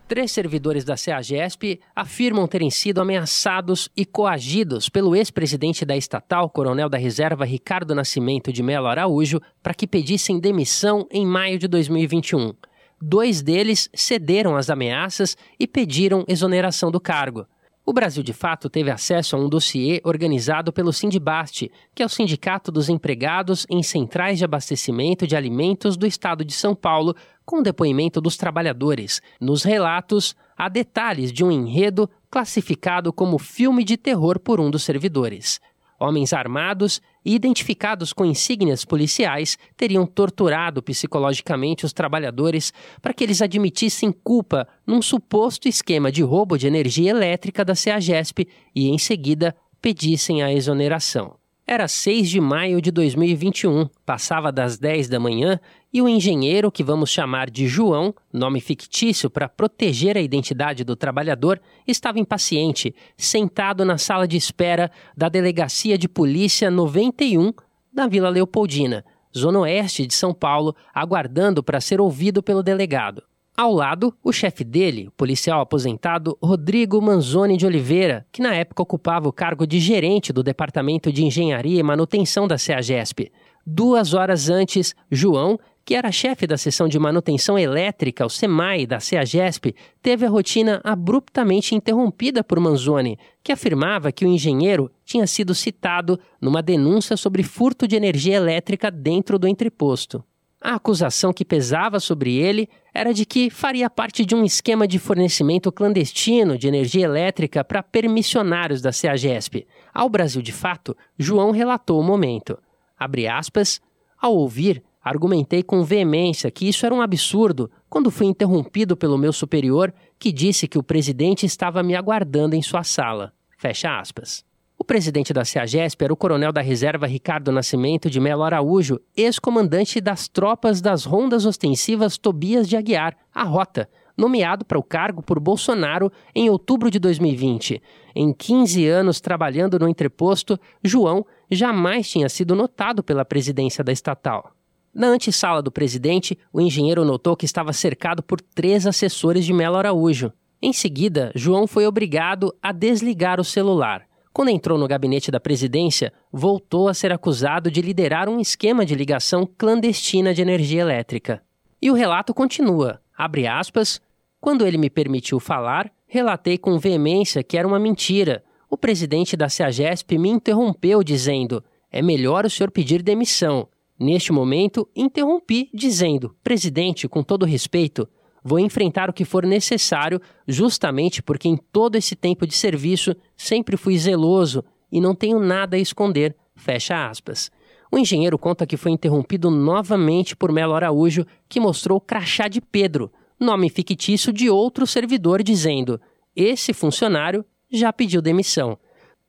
Três servidores da CEAGESP afirmam terem sido ameaçados e coagidos pelo ex-presidente da estatal, coronel da reserva Ricardo Nascimento de Melo Araújo, para que pedissem demissão em maio de 2021. Dois deles cederam às ameaças e pediram exoneração do cargo. O Brasil, de fato, teve acesso a um dossiê organizado pelo Sindibast, que é o Sindicato dos Empregados em Centrais de Abastecimento de Alimentos do Estado de São Paulo, com depoimento dos trabalhadores. Nos relatos, há detalhes de um enredo classificado como filme de terror por um dos servidores. Homens armados e identificados com insígnias policiais teriam torturado psicologicamente os trabalhadores para que eles admitissem culpa num suposto esquema de roubo de energia elétrica da CEAGESP e, em seguida, pedissem a exoneração. Era 6 de maio de 2021, passava das 10 da manhã e o engenheiro, que vamos chamar de João, nome fictício para proteger a identidade do trabalhador, estava impaciente, sentado na sala de espera da Delegacia de Polícia 91 da Vila Leopoldina, zona oeste de São Paulo, aguardando para ser ouvido pelo delegado. Ao lado, o chefe dele, o policial aposentado Rodrigo Manzoni de Oliveira, que na época ocupava o cargo de gerente do Departamento de Engenharia e Manutenção da CEAGESP. Duas horas antes, João, que era chefe da seção de manutenção elétrica, o SEMAI, da CEAGESP, teve a rotina abruptamente interrompida por Manzoni, que afirmava que o engenheiro tinha sido citado numa denúncia sobre furto de energia elétrica dentro do entreposto. A acusação que pesava sobre ele era de que faria parte de um esquema de fornecimento clandestino de energia elétrica para permissionários da CEAGESP. Ao Brasil de Fato, João relatou o momento. Aspas, ao ouvir, argumentei com veemência que isso era um absurdo quando fui interrompido pelo meu superior, que disse que o presidente estava me aguardando em sua sala. Fecha aspas. O presidente da CEAGESP era o coronel da reserva Ricardo Nascimento de Melo Araújo, ex-comandante das tropas das rondas ostensivas Tobias de Aguiar, a Rota, nomeado para o cargo por Bolsonaro em outubro de 2020. Em 15 anos trabalhando no entreposto, João jamais tinha sido notado pela presidência da estatal. Na antessala do presidente, o engenheiro notou que estava cercado por três assessores de Melo Araújo. Em seguida, João foi obrigado a desligar o celular. Quando entrou no gabinete da presidência, voltou a ser acusado de liderar um esquema de ligação clandestina de energia elétrica. E o relato continua. Abre aspas. Quando ele me permitiu falar, relatei com veemência que era uma mentira. O presidente da CEAGESP me interrompeu dizendo: é melhor o senhor pedir demissão. Neste momento, interrompi, dizendo: Presidente, com todo respeito, Vou enfrentar o que for necessário, justamente porque em todo esse tempo de serviço sempre fui zeloso e não tenho nada a esconder. Fecha aspas. O engenheiro conta que foi interrompido novamente por Melo Araújo, que mostrou o crachá de Pedro, nome fictício de outro servidor, dizendo: Esse funcionário já pediu demissão.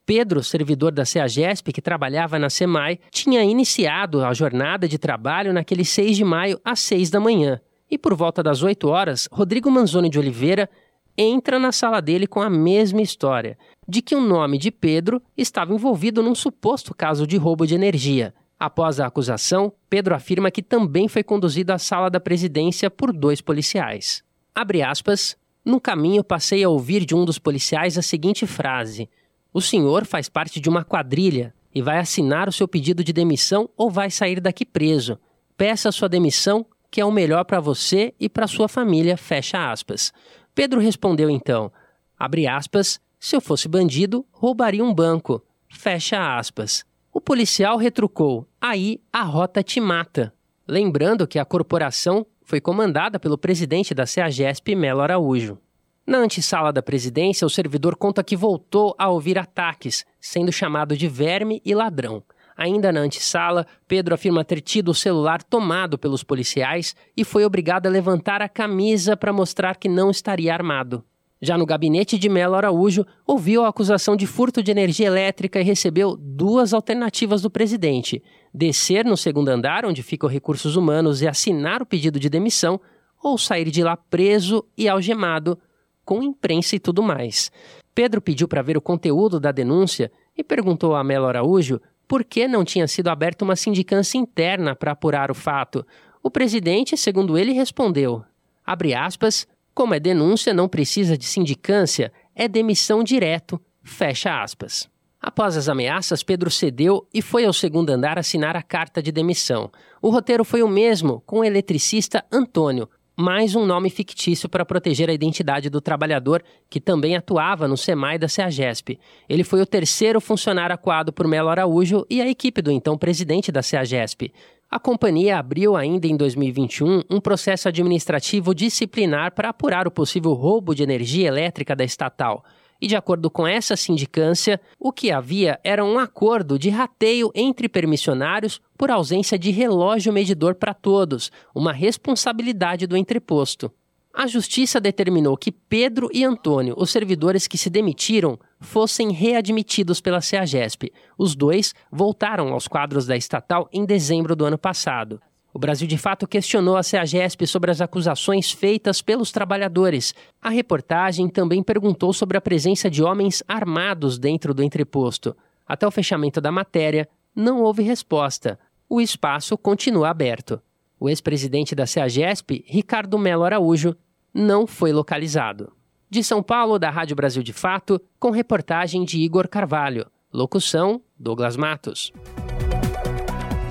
Pedro, servidor da CEAGESP que trabalhava na SEMAI, tinha iniciado a jornada de trabalho naquele 6 de maio às 6 da manhã. E por volta das 8 horas, Rodrigo Manzoni de Oliveira entra na sala dele com a mesma história, de que o nome de Pedro estava envolvido num suposto caso de roubo de energia. Após a acusação, Pedro afirma que também foi conduzido à sala da presidência por dois policiais. Abre aspas. No caminho, passei a ouvir de um dos policiais a seguinte frase: O senhor faz parte de uma quadrilha e vai assinar o seu pedido de demissão ou vai sair daqui preso. Peça sua demissão que é o melhor para você e para sua família, fecha aspas. Pedro respondeu então, abre aspas, se eu fosse bandido, roubaria um banco, fecha aspas. O policial retrucou, aí a rota te mata. Lembrando que a corporação foi comandada pelo presidente da CEAGESP, Melo Araújo. Na antessala da presidência, o servidor conta que voltou a ouvir ataques, sendo chamado de verme e ladrão. Ainda na antessala, Pedro afirma ter tido o celular tomado pelos policiais e foi obrigado a levantar a camisa para mostrar que não estaria armado. Já no gabinete de Melo Araújo, ouviu a acusação de furto de energia elétrica e recebeu duas alternativas do presidente: descer no segundo andar, onde ficam recursos humanos, e assinar o pedido de demissão, ou sair de lá preso e algemado, com imprensa e tudo mais. Pedro pediu para ver o conteúdo da denúncia e perguntou a Melo Araújo por que não tinha sido aberta uma sindicância interna para apurar o fato. O presidente, segundo ele, respondeu: abre aspas, como é denúncia, não precisa de sindicância, é demissão direto, fecha aspas. Após as ameaças, Pedro cedeu e foi ao segundo andar assinar a carta de demissão. O roteiro foi o mesmo com o eletricista Antônio, mais um nome fictício para proteger a identidade do trabalhador, que também atuava no SEMAI da CEAGESP. Ele foi o terceiro funcionário acuado por Melo Araújo e a equipe do então presidente da CEAGESP. A companhia abriu ainda em 2021 um processo administrativo disciplinar para apurar o possível roubo de energia elétrica da estatal. E de acordo com essa sindicância, o que havia era um acordo de rateio entre permissionários por ausência de relógio medidor para todos, uma responsabilidade do entreposto. A justiça determinou que Pedro e Antônio, os servidores que se demitiram, fossem readmitidos pela CEAGESP. Os dois voltaram aos quadros da estatal em dezembro do ano passado. O Brasil de fato questionou a CEAGESP sobre as acusações feitas pelos trabalhadores. A reportagem também perguntou sobre a presença de homens armados dentro do entreposto. Até o fechamento da matéria, não houve resposta. O espaço continua aberto. O ex-presidente da CEAGESP, Ricardo Melo Araújo, não foi localizado. De São Paulo, da Rádio Brasil de Fato, com reportagem de Igor Carvalho. Locução: Douglas Matos.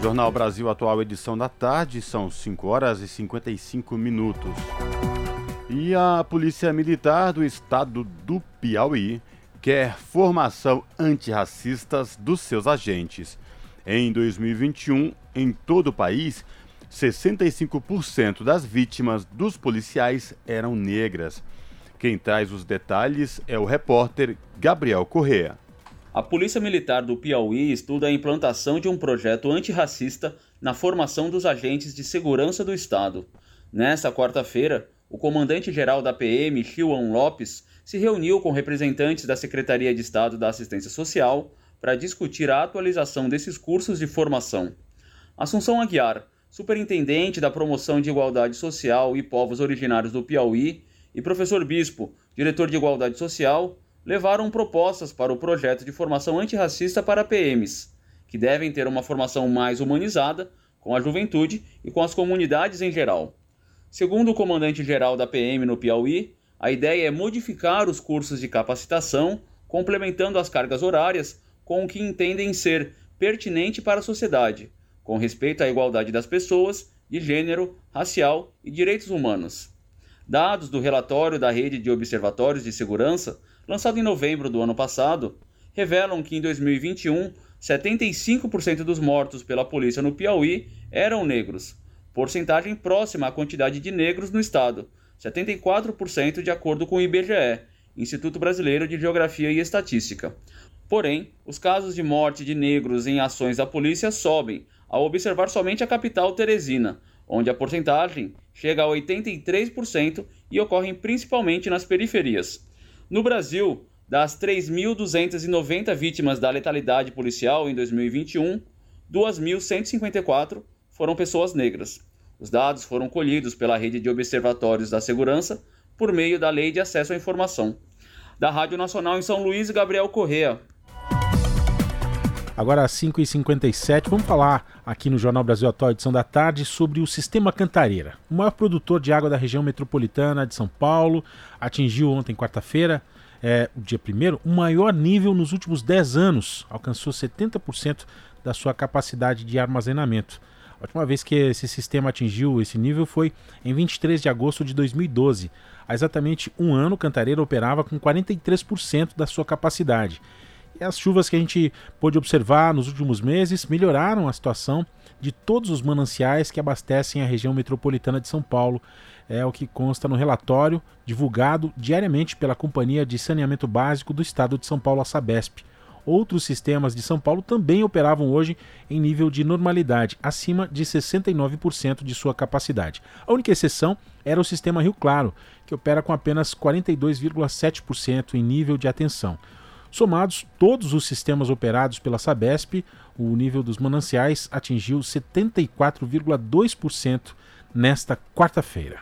Jornal Brasil Atual, edição da tarde, são 5 horas e 55 minutos. E a Polícia Militar do Estado do Piauí quer formação antirracistas dos seus agentes. Em 2021, em todo o país, 65% das vítimas dos policiais eram negras. Quem traz os detalhes é o repórter Gabriel Correa. A Polícia Militar do Piauí estuda a implantação de um projeto antirracista na formação dos agentes de segurança do Estado. Nesta quarta-feira, o comandante-geral da PM, Chiuan Lopes, se reuniu com representantes da Secretaria de Estado da Assistência Social para discutir a atualização desses cursos de formação. Assunção Aguiar, superintendente da Promoção de Igualdade Social e Povos Originários do Piauí, e professor Bispo, diretor de Igualdade Social, levaram propostas para o projeto de formação antirracista para PMs, que devem ter uma formação mais humanizada com a juventude e com as comunidades em geral. Segundo o comandante-geral da PM no Piauí, a ideia é modificar os cursos de capacitação, complementando as cargas horárias com o que entendem ser pertinente para a sociedade, com respeito à igualdade das pessoas, de gênero, racial e direitos humanos. Dados do relatório da Rede de Observatórios de Segurança lançado em novembro do ano passado, revelam que em 2021, 75% dos mortos pela polícia no Piauí eram negros, porcentagem próxima à quantidade de negros no estado, 74% de acordo com o IBGE, Instituto Brasileiro de Geografia e Estatística. Porém, os casos de morte de negros em ações da polícia sobem, ao observar somente a capital Teresina, onde a porcentagem chega a 83% e ocorrem principalmente nas periferias. No Brasil, das 3.290 vítimas da letalidade policial em 2021, 2.154 foram pessoas negras. Os dados foram colhidos pela Rede de Observatórios da Segurança por meio da Lei de Acesso à Informação. Da Rádio Nacional em São Luís, Gabriel Correa. Agora às 5h57, vamos falar aqui no Jornal Brasil Atual, edição da tarde, sobre o Sistema Cantareira. O maior produtor de água da região metropolitana de São Paulo atingiu ontem, quarta-feira, é, o dia primeiro, o maior nível nos últimos 10 anos. Alcançou 70% da sua capacidade de armazenamento. A última vez que esse sistema atingiu esse nível foi em 23 de agosto de 2012. Há exatamente um ano, Cantareira operava com 43% da sua capacidade. As chuvas que a gente pôde observar nos últimos meses melhoraram a situação de todos os mananciais que abastecem a região metropolitana de São Paulo. É o que consta no relatório divulgado diariamente pela Companhia de Saneamento Básico do Estado de São Paulo, a Sabesp. outros sistemas de São Paulo também operavam hoje em nível de normalidade, acima de 69% de sua capacidade. A única exceção era o sistema Rio Claro, que opera com apenas 42,7% em nível de atenção. Somados todos os sistemas operados pela Sabesp, o nível dos mananciais atingiu 74,2% nesta quarta-feira.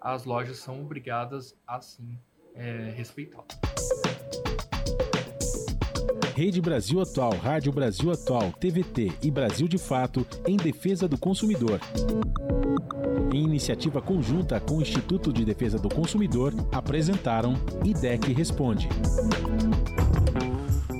as lojas são obrigadas a sim é, respeitá-lo. Rede Brasil Atual, Rádio Brasil Atual, TVT e Brasil de Fato em defesa do consumidor. Em iniciativa conjunta com o Instituto de Defesa do Consumidor, apresentaram IDEC Responde.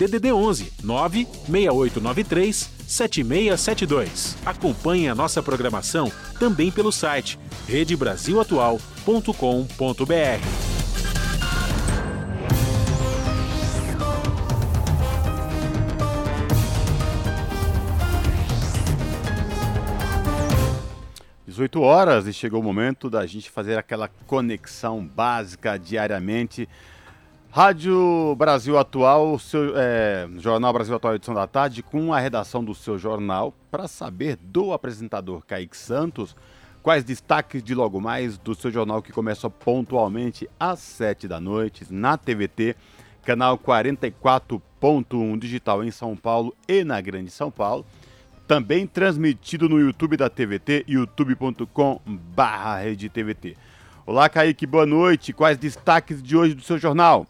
DDD 11 96893 7672. Acompanhe a nossa programação também pelo site redebrasilatual.com.br. Dezoito horas e chegou o momento da gente fazer aquela conexão básica diariamente Rádio Brasil Atual, seu, é, Jornal Brasil Atual, edição da tarde, com a redação do seu jornal, para saber do apresentador Kaique Santos quais destaques de logo mais do seu jornal que começa pontualmente às 7 da noite na TVT, canal 44.1 digital em São Paulo e na Grande São Paulo. Também transmitido no YouTube da TVT, youtube.com/redetvt. Olá, Kaique, boa noite. Quais destaques de hoje do seu jornal?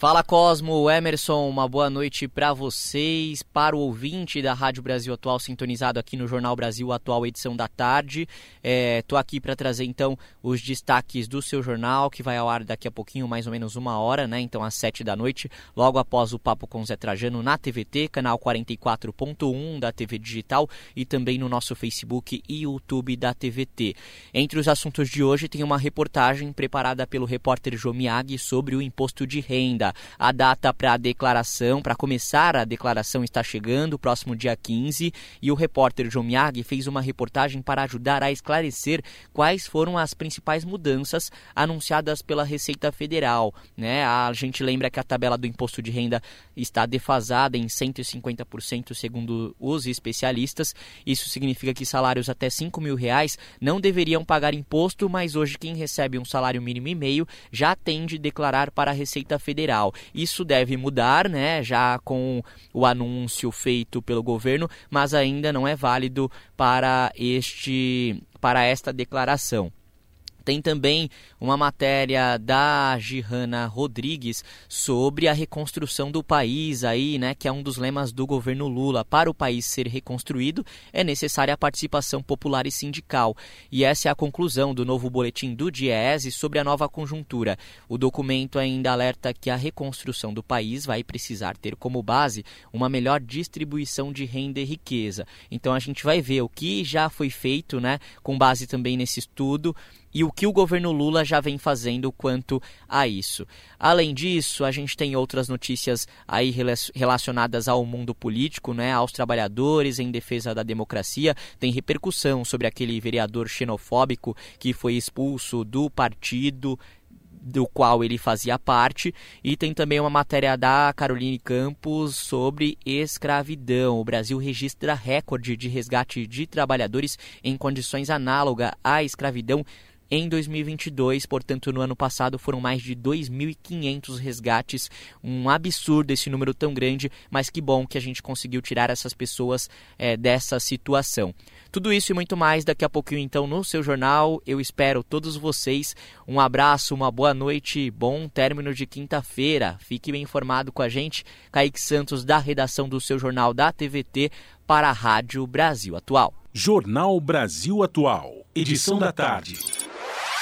Fala Cosmo, Emerson, uma boa noite para vocês, para o ouvinte da Rádio Brasil Atual sintonizado aqui no Jornal Brasil Atual, edição da tarde. Estou é, aqui para trazer então os destaques do seu jornal, que vai ao ar daqui a pouquinho, mais ou menos uma hora, né? Então às sete da noite, logo após o Papo com Zé Trajano na TVT, canal 44.1 da TV Digital e também no nosso Facebook e YouTube da TVT. Entre os assuntos de hoje tem uma reportagem preparada pelo repórter Jomiag sobre o imposto de renda. A data para a declaração, para começar a declaração, está chegando, próximo dia 15, e o repórter João Miyagi fez uma reportagem para ajudar a esclarecer quais foram as principais mudanças anunciadas pela Receita Federal. Né? A gente lembra que a tabela do imposto de renda está defasada em 150%, segundo os especialistas. Isso significa que salários até 5 mil reais não deveriam pagar imposto, mas hoje quem recebe um salário mínimo e meio já tem de declarar para a Receita Federal. Isso deve mudar, né, já com o anúncio feito pelo governo, mas ainda não é válido para este para esta declaração. Tem também uma matéria da Gihana Rodrigues sobre a reconstrução do país aí, né, que é um dos lemas do governo Lula. Para o país ser reconstruído, é necessária a participação popular e sindical. E essa é a conclusão do novo boletim do Diese sobre a nova conjuntura. O documento ainda alerta que a reconstrução do país vai precisar ter como base uma melhor distribuição de renda e riqueza. Então a gente vai ver o que já foi feito, né, com base também nesse estudo e o que o governo Lula já vem fazendo quanto a isso. Além disso, a gente tem outras notícias aí relacionadas ao mundo político, né, aos trabalhadores em defesa da democracia. Tem repercussão sobre aquele vereador xenofóbico que foi expulso do partido do qual ele fazia parte, e tem também uma matéria da Caroline Campos sobre escravidão. O Brasil registra recorde de resgate de trabalhadores em condições análogas à escravidão em 2022, portanto, no ano passado foram mais de 2.500 resgates. Um absurdo esse número tão grande, mas que bom que a gente conseguiu tirar essas pessoas é, dessa situação. Tudo isso e muito mais daqui a pouquinho, então, no seu jornal. Eu espero todos vocês. Um abraço, uma boa noite, bom término de quinta-feira. Fique bem informado com a gente. Kaique Santos, da redação do seu jornal da TVT, para a Rádio Brasil Atual. Jornal Brasil Atual, edição da tarde.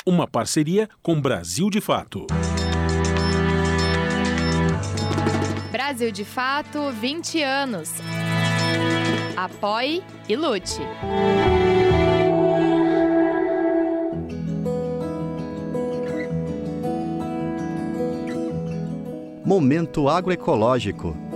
Uma parceria com Brasil de Fato. Brasil de Fato, 20 anos. Apoie e lute. Momento agroecológico.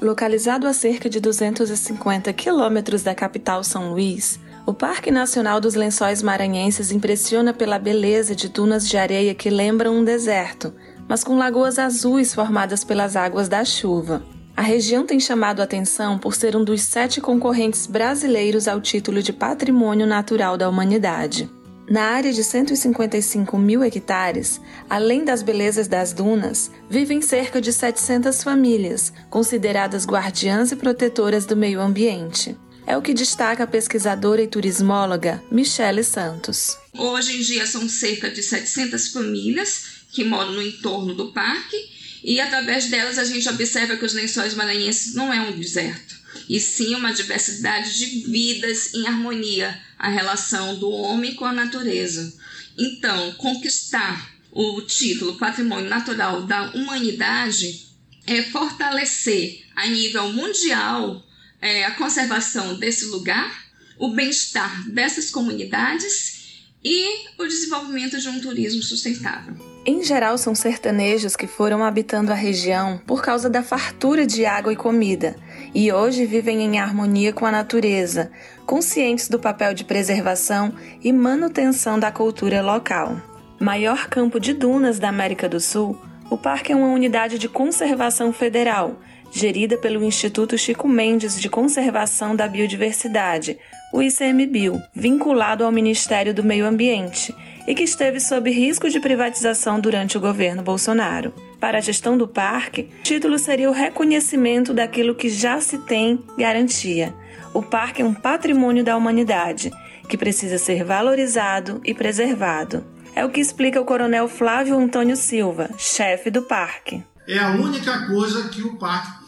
Localizado a cerca de 250 quilômetros da capital São Luís, o Parque Nacional dos Lençóis Maranhenses impressiona pela beleza de dunas de areia que lembram um deserto, mas com lagoas azuis formadas pelas águas da chuva. A região tem chamado atenção por ser um dos sete concorrentes brasileiros ao título de Patrimônio Natural da Humanidade. Na área de 155 mil hectares, além das belezas das dunas, vivem cerca de 700 famílias, consideradas guardiãs e protetoras do meio ambiente. É o que destaca a pesquisadora e turismóloga Michele Santos. Hoje em dia são cerca de 700 famílias que moram no entorno do parque e através delas a gente observa que os lençóis maranhenses não é um deserto, e sim uma diversidade de vidas em harmonia, a relação do homem com a natureza. Então, conquistar o título Patrimônio Natural da Humanidade é fortalecer a nível mundial é, a conservação desse lugar, o bem-estar dessas comunidades e o desenvolvimento de um turismo sustentável. Em geral, são sertanejos que foram habitando a região por causa da fartura de água e comida, e hoje vivem em harmonia com a natureza, conscientes do papel de preservação e manutenção da cultura local. Maior campo de dunas da América do Sul, o parque é uma unidade de conservação federal gerida pelo Instituto Chico Mendes de Conservação da Biodiversidade, o ICMBio, vinculado ao Ministério do Meio Ambiente, e que esteve sob risco de privatização durante o governo Bolsonaro. Para a gestão do parque, o título seria o reconhecimento daquilo que já se tem garantia. O parque é um patrimônio da humanidade que precisa ser valorizado e preservado. É o que explica o coronel Flávio Antônio Silva, chefe do parque. É a única coisa que o parque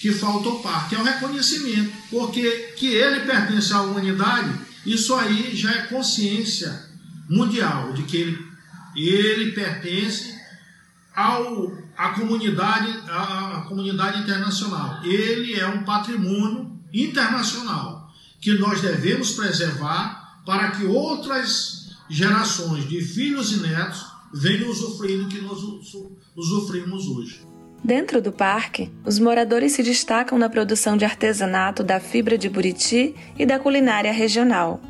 que falta ao parque, é o reconhecimento, porque que ele pertence à humanidade, isso aí já é consciência mundial de que ele, ele pertence ao, à, comunidade, à, à comunidade internacional. Ele é um patrimônio internacional que nós devemos preservar para que outras gerações de filhos e netos venham usufruir do que nós usufruímos hoje. Dentro do parque, os moradores se destacam na produção de artesanato da fibra de buriti e da culinária regional.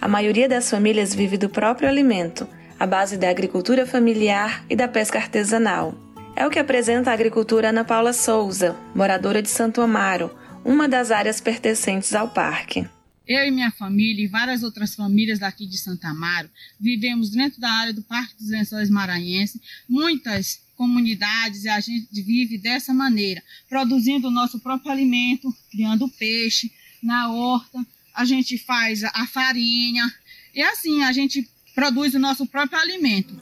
A maioria das famílias vive do próprio alimento, à base da agricultura familiar e da pesca artesanal. É o que apresenta a agricultura Ana Paula Souza, moradora de Santo Amaro, uma das áreas pertencentes ao parque. Eu e minha família e várias outras famílias daqui de Santa Amaro vivemos dentro da área do Parque dos Lençóis Maranhenses. Muitas comunidades e a gente vive dessa maneira, produzindo o nosso próprio alimento, criando peixe na horta, a gente faz a farinha e assim a gente produz o nosso próprio alimento.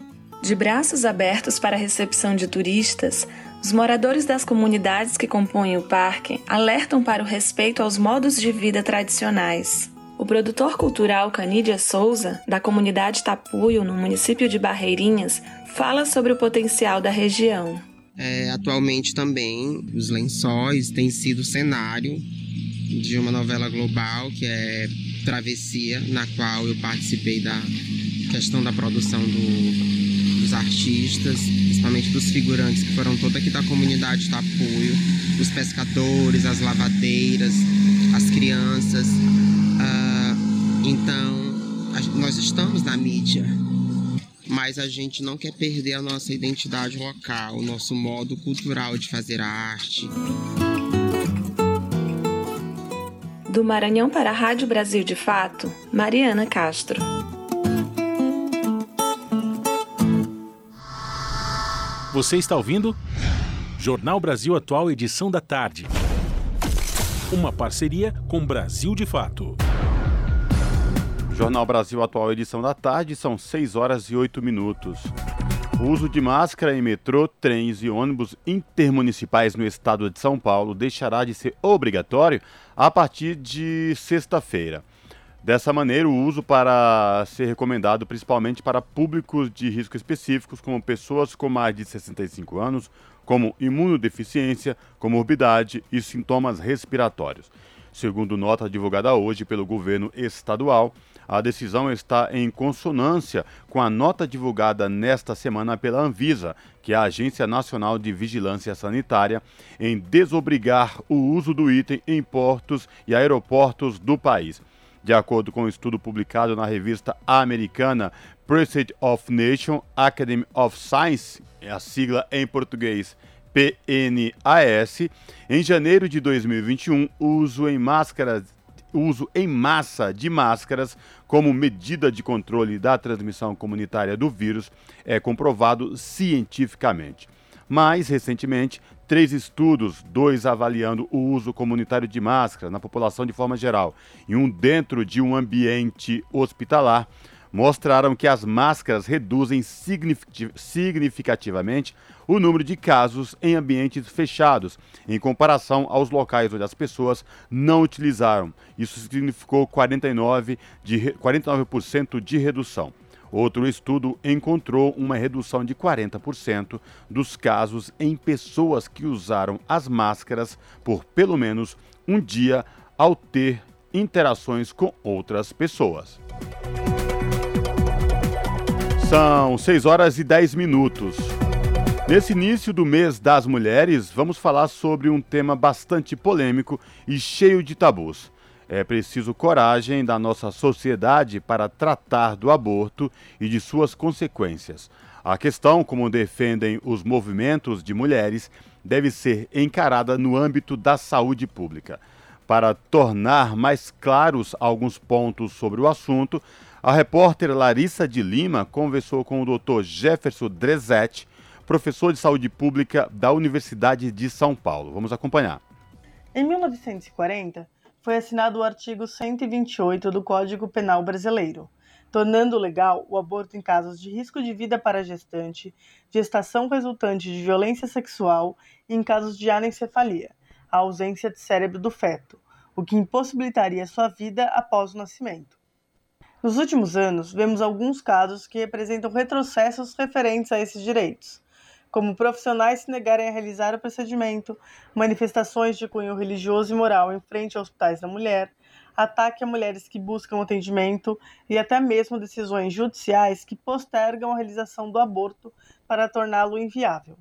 De braços abertos para a recepção de turistas, os moradores das comunidades que compõem o parque alertam para o respeito aos modos de vida tradicionais. O produtor cultural Canídia Souza, da comunidade Tapuio, no município de Barreirinhas, fala sobre o potencial da região. É, atualmente também os lençóis têm sido cenário de uma novela global que é Travessia, na qual eu participei da questão da produção do, dos artistas, principalmente dos figurantes que foram toda aqui da comunidade do apoio, os pescadores, as lavadeiras, as crianças. Uh, então, a, nós estamos na mídia, mas a gente não quer perder a nossa identidade local, o nosso modo cultural de fazer a arte. Do Maranhão para a Rádio Brasil de Fato, Mariana Castro. Você está ouvindo? Jornal Brasil Atual, edição da tarde. Uma parceria com Brasil de Fato. Jornal Brasil Atual, edição da tarde, são 6 horas e 8 minutos. O uso de máscara em metrô, trens e ônibus intermunicipais no estado de São Paulo deixará de ser obrigatório a partir de sexta-feira. Dessa maneira, o uso para ser recomendado principalmente para públicos de risco específicos, como pessoas com mais de 65 anos, como imunodeficiência, comorbidade e sintomas respiratórios. Segundo nota divulgada hoje pelo governo estadual, a decisão está em consonância com a nota divulgada nesta semana pela Anvisa, que é a Agência Nacional de Vigilância Sanitária, em desobrigar o uso do item em portos e aeroportos do país. De acordo com um estudo publicado na revista americana Prestige of Nation Academy of Science, é a sigla em português PNAS, em janeiro de 2021, o uso em máscaras uso em massa de máscaras como medida de controle da transmissão comunitária do vírus é comprovado cientificamente. Mais recentemente, três estudos, dois avaliando o uso comunitário de máscaras na população de forma geral e um dentro de um ambiente hospitalar, mostraram que as máscaras reduzem significativamente o número de casos em ambientes fechados, em comparação aos locais onde as pessoas não utilizaram. Isso significou 49%, de, 49 de redução. Outro estudo encontrou uma redução de 40% dos casos em pessoas que usaram as máscaras por pelo menos um dia ao ter interações com outras pessoas. São 6 horas e 10 minutos. Nesse início do mês das mulheres, vamos falar sobre um tema bastante polêmico e cheio de tabus. É preciso coragem da nossa sociedade para tratar do aborto e de suas consequências. A questão, como defendem os movimentos de mulheres, deve ser encarada no âmbito da saúde pública. Para tornar mais claros alguns pontos sobre o assunto, a repórter Larissa de Lima conversou com o Dr. Jefferson Drezetti, professor de saúde pública da Universidade de São Paulo. Vamos acompanhar. Em 1940, foi assinado o artigo 128 do Código Penal Brasileiro, tornando legal o aborto em casos de risco de vida para gestante, gestação resultante de violência sexual e em casos de anencefalia, a ausência de cérebro do feto, o que impossibilitaria sua vida após o nascimento. Nos últimos anos, vemos alguns casos que representam retrocessos referentes a esses direitos, como profissionais se negarem a realizar o procedimento, manifestações de cunho religioso e moral em frente a hospitais da mulher, ataque a mulheres que buscam atendimento e até mesmo decisões judiciais que postergam a realização do aborto para torná-lo inviável.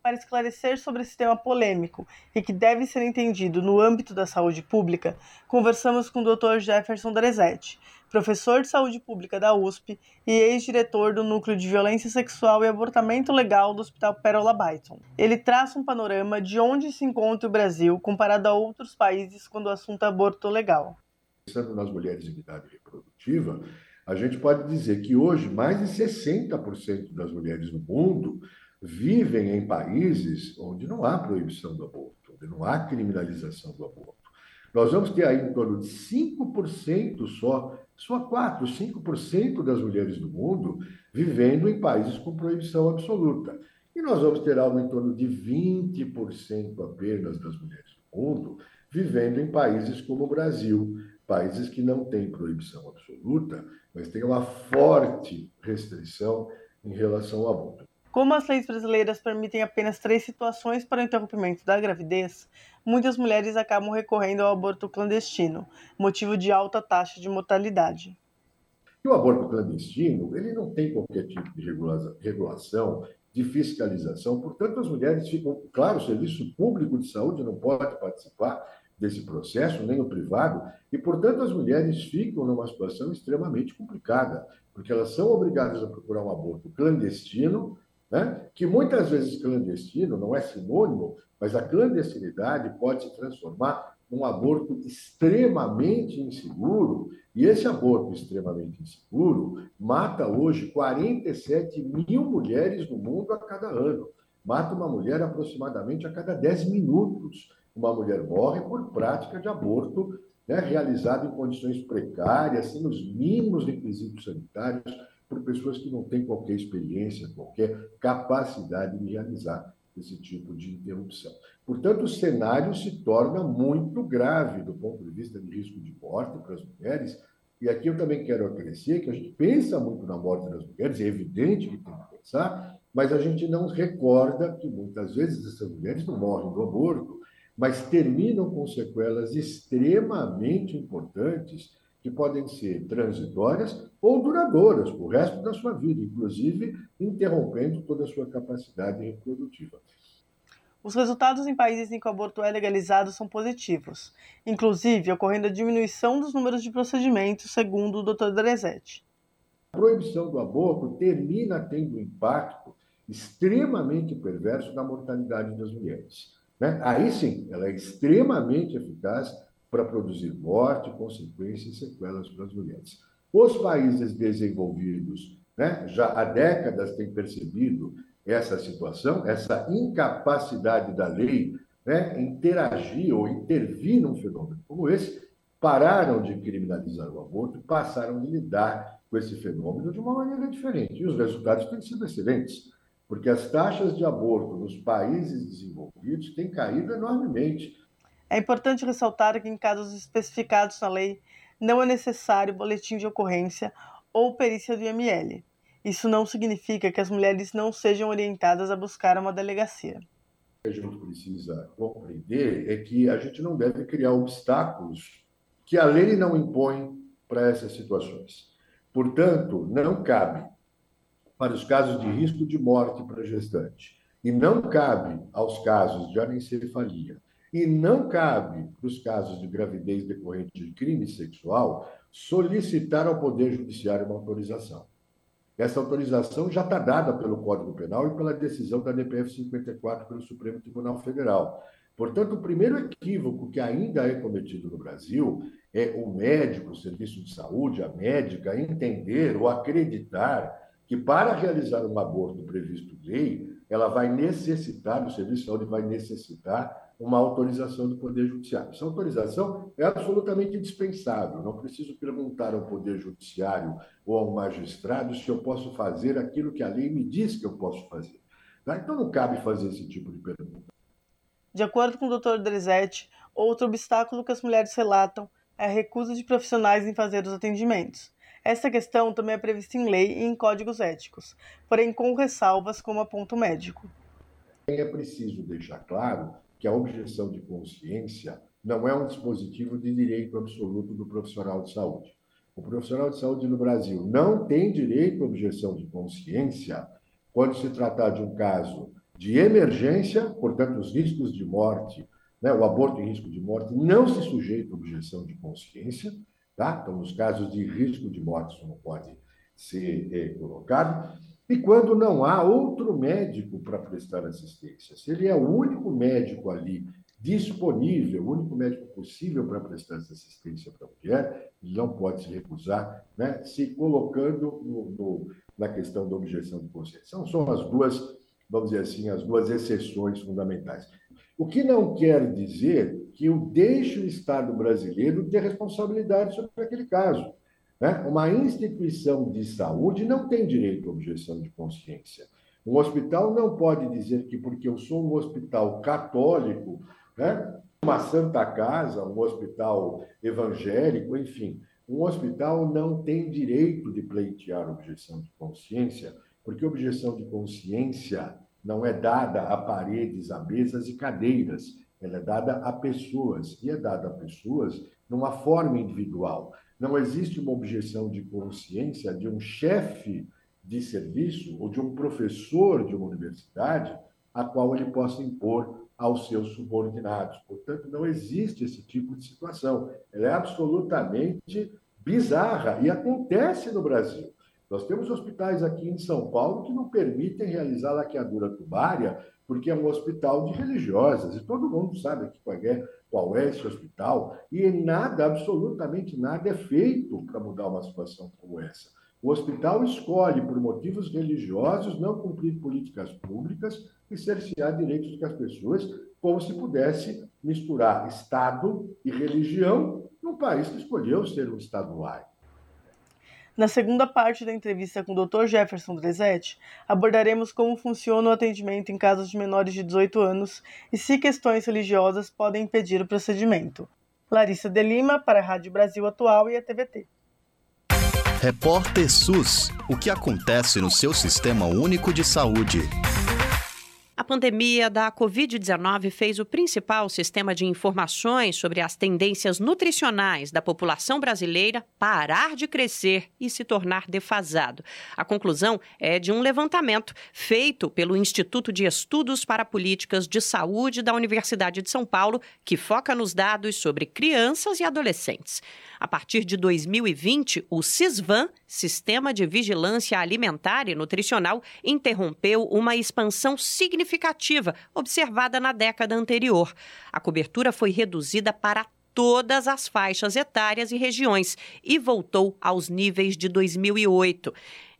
Para esclarecer sobre esse tema polêmico e que deve ser entendido no âmbito da saúde pública, conversamos com o Dr. Jefferson Drezetti, professor de saúde pública da USP e ex-diretor do Núcleo de Violência Sexual e Abortamento Legal do Hospital Pérola Byton. Ele traça um panorama de onde se encontra o Brasil comparado a outros países quando o assunto é aborto legal. Pensando nas mulheres em idade reprodutiva, a gente pode dizer que hoje mais de 60% das mulheres no mundo vivem em países onde não há proibição do aborto, onde não há criminalização do aborto. Nós vamos ter aí em torno de 5% só só 4, 5% das mulheres do mundo vivendo em países com proibição absoluta. E nós vamos ter algo em torno de 20% apenas das mulheres do mundo vivendo em países como o Brasil, países que não têm proibição absoluta, mas têm uma forte restrição em relação ao aborto. Como as leis brasileiras permitem apenas três situações para o interrompimento da gravidez, muitas mulheres acabam recorrendo ao aborto clandestino, motivo de alta taxa de mortalidade. E o aborto clandestino, ele não tem qualquer tipo de regulação, de fiscalização, portanto, as mulheres ficam, claro, o serviço público de saúde não pode participar desse processo, nem o privado, e, portanto, as mulheres ficam numa situação extremamente complicada, porque elas são obrigadas a procurar um aborto clandestino, né? que muitas vezes clandestino não é sinônimo, mas a clandestinidade pode se transformar num aborto extremamente inseguro, e esse aborto extremamente inseguro mata hoje 47 mil mulheres no mundo a cada ano. Mata uma mulher aproximadamente a cada 10 minutos uma mulher morre por prática de aborto né, realizado em condições precárias, sem os mínimos requisitos sanitários, por pessoas que não têm qualquer experiência, qualquer capacidade de realizar esse tipo de interrupção. Portanto, o cenário se torna muito grave do ponto de vista de risco de morte para as mulheres. E aqui eu também quero acrescer que a gente pensa muito na morte das mulheres, é evidente que tem que pensar, mas a gente não recorda que muitas vezes essas mulheres não morrem do aborto, mas terminam com sequelas extremamente importantes que podem ser transitórias ou duradouras para o resto da sua vida, inclusive interrompendo toda a sua capacidade reprodutiva. Os resultados em países em que o aborto é legalizado são positivos, inclusive ocorrendo a diminuição dos números de procedimentos, segundo o Dr. Drezetti. A proibição do aborto termina tendo um impacto extremamente perverso na mortalidade das mulheres. Né? Aí sim, ela é extremamente eficaz para produzir morte, consequências e sequelas para as mulheres. Os países desenvolvidos né, já há décadas têm percebido essa situação, essa incapacidade da lei né, interagir ou intervir num fenômeno como esse, pararam de criminalizar o aborto passaram a lidar com esse fenômeno de uma maneira diferente. E os resultados têm sido excelentes porque as taxas de aborto nos países desenvolvidos têm caído enormemente. É importante ressaltar que, em casos especificados na lei, não é necessário boletim de ocorrência ou perícia do IML. Isso não significa que as mulheres não sejam orientadas a buscar uma delegacia. O que a gente precisa compreender é que a gente não deve criar obstáculos que a lei não impõe para essas situações. Portanto, não cabe para os casos de risco de morte para gestante. E não cabe aos casos de anencefalia e não cabe para os casos de gravidez decorrente de crime sexual solicitar ao Poder Judiciário uma autorização. Essa autorização já está dada pelo Código Penal e pela decisão da DPF 54 pelo Supremo Tribunal Federal. Portanto, o primeiro equívoco que ainda é cometido no Brasil é o médico, o serviço de saúde, a médica, entender ou acreditar que para realizar um aborto previsto em lei, ela vai necessitar, o Serviço de Saúde vai necessitar uma autorização do Poder Judiciário. Essa autorização é absolutamente indispensável. Não preciso perguntar ao Poder Judiciário ou ao magistrado se eu posso fazer aquilo que a lei me diz que eu posso fazer. Tá? Então não cabe fazer esse tipo de pergunta. De acordo com o Dr. Drizete, outro obstáculo que as mulheres relatam é a recusa de profissionais em fazer os atendimentos. Essa questão também é prevista em lei e em códigos éticos, porém com ressalvas como aponta o médico. É preciso deixar claro que a objeção de consciência não é um dispositivo de direito absoluto do profissional de saúde. O profissional de saúde no Brasil não tem direito à objeção de consciência quando se tratar de um caso de emergência, portanto, os riscos de morte, né, o aborto em risco de morte não se sujeita à objeção de consciência, Tá? Então, nos casos de risco de morte, isso não pode ser é, colocado. E quando não há outro médico para prestar assistência, se ele é o único médico ali disponível, o único médico possível para prestar essa assistência para a mulher, ele não pode se recusar, né, se colocando no, no, na questão da objeção de consciência. São, as duas, vamos dizer assim, as duas exceções fundamentais. O que não quer dizer que o deixe o Estado brasileiro ter responsabilidade sobre aquele caso. Né? Uma instituição de saúde não tem direito à objeção de consciência. Um hospital não pode dizer que, porque eu sou um hospital católico, né? uma santa casa, um hospital evangélico, enfim, um hospital não tem direito de pleitear objeção de consciência porque objeção de consciência não é dada a paredes, a mesas e cadeiras, ela é dada a pessoas, e é dada a pessoas numa forma individual. Não existe uma objeção de consciência de um chefe de serviço ou de um professor de uma universidade a qual ele possa impor aos seus subordinados. Portanto, não existe esse tipo de situação. Ela é absolutamente bizarra e acontece no Brasil. Nós temos hospitais aqui em São Paulo que não permitem realizar laqueadura tubária porque é um hospital de religiosas, e todo mundo sabe aqui qual é, qual é esse hospital, e nada, absolutamente nada é feito para mudar uma situação como essa. O hospital escolhe, por motivos religiosos, não cumprir políticas públicas e cercear direitos das pessoas, como se pudesse misturar Estado e religião num país que escolheu ser um Estado laico. Na segunda parte da entrevista com o Dr. Jefferson Drezetti, abordaremos como funciona o atendimento em casos de menores de 18 anos e se questões religiosas podem impedir o procedimento. Larissa de Lima, para a Rádio Brasil Atual e a TVT. Repórter SUS. O que acontece no seu sistema único de saúde? A pandemia da Covid-19 fez o principal sistema de informações sobre as tendências nutricionais da população brasileira parar de crescer e se tornar defasado. A conclusão é de um levantamento feito pelo Instituto de Estudos para Políticas de Saúde da Universidade de São Paulo, que foca nos dados sobre crianças e adolescentes. A partir de 2020, o CISVAN, Sistema de Vigilância Alimentar e Nutricional, interrompeu uma expansão significativa observada na década anterior. A cobertura foi reduzida para todas as faixas etárias e regiões e voltou aos níveis de 2008.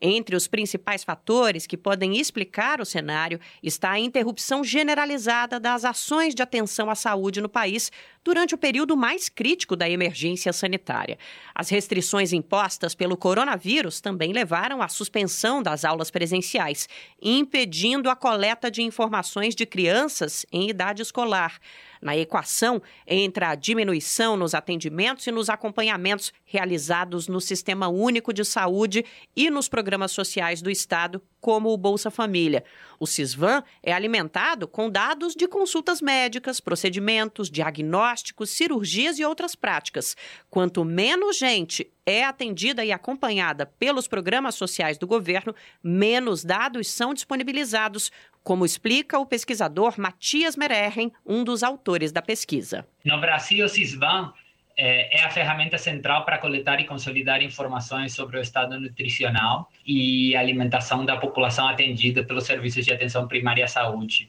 Entre os principais fatores que podem explicar o cenário está a interrupção generalizada das ações de atenção à saúde no país durante o período mais crítico da emergência sanitária. As restrições impostas pelo coronavírus também levaram à suspensão das aulas presenciais, impedindo a coleta de informações de crianças em idade escolar na equação entre a diminuição nos atendimentos e nos acompanhamentos realizados no Sistema Único de Saúde e nos programas sociais do Estado, como o Bolsa Família. O CISVAN é alimentado com dados de consultas médicas, procedimentos, diagnósticos, cirurgias e outras práticas. Quanto menos gente é atendida e acompanhada pelos programas sociais do governo, menos dados são disponibilizados, como explica o pesquisador Matias Mererren, um dos autores da pesquisa. No Brasil, o CISVAN é, é a ferramenta central para coletar e consolidar informações sobre o estado nutricional e alimentação da população atendida pelos serviços de atenção primária à saúde.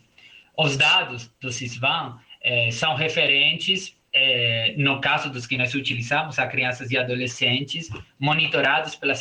Os dados do CISVAN é, são referentes, é, no caso dos que nós utilizamos, a crianças e adolescentes, monitorados pela,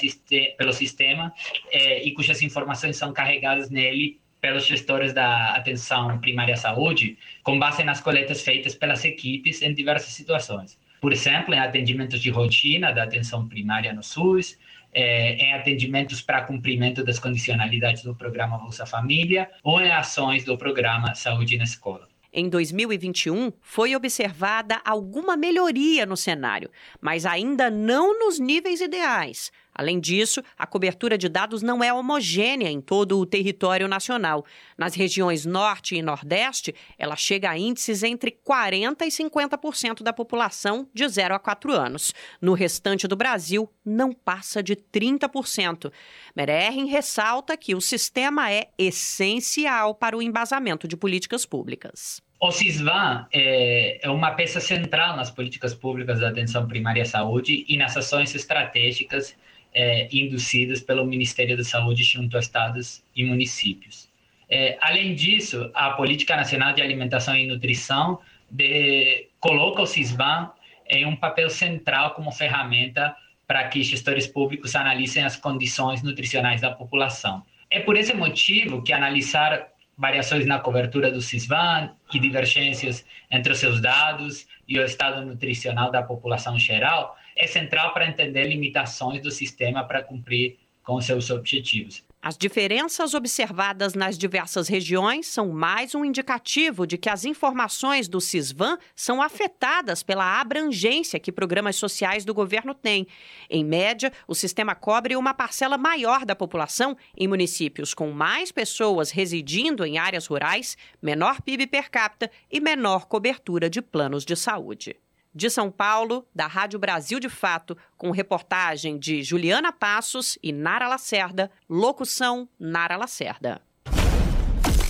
pelo sistema e cujas informações são carregadas nele pelos gestores da atenção primária à saúde, com base nas coletas feitas pelas equipes em diversas situações por exemplo, em atendimentos de rotina da atenção primária no SUS, é, em atendimentos para cumprimento das condicionalidades do programa Bolsa Família ou em ações do programa Saúde na Escola. Em 2021, foi observada alguma melhoria no cenário, mas ainda não nos níveis ideais. Além disso, a cobertura de dados não é homogênea em todo o território nacional. Nas regiões Norte e Nordeste, ela chega a índices entre 40% e 50% da população de 0 a 4 anos. No restante do Brasil, não passa de 30%. Mererrin ressalta que o sistema é essencial para o embasamento de políticas públicas. O CISVAN é, é uma peça central nas políticas públicas da atenção primária à saúde e nas ações estratégicas é, induzidas pelo Ministério da Saúde junto a estados e municípios. É, além disso, a Política Nacional de Alimentação e Nutrição de, coloca o CISBAN em um papel central como ferramenta para que gestores públicos analisem as condições nutricionais da população. É por esse motivo que analisar variações na cobertura do CISVAN e divergências entre os seus dados e o estado nutricional da população geral é central para entender limitações do sistema para cumprir com seus objetivos. As diferenças observadas nas diversas regiões são mais um indicativo de que as informações do CISVAN são afetadas pela abrangência que programas sociais do governo têm. Em média, o sistema cobre uma parcela maior da população em municípios com mais pessoas residindo em áreas rurais, menor PIB per capita e menor cobertura de planos de saúde. De São Paulo, da Rádio Brasil de Fato, com reportagem de Juliana Passos e Nara Lacerda, locução Nara Lacerda.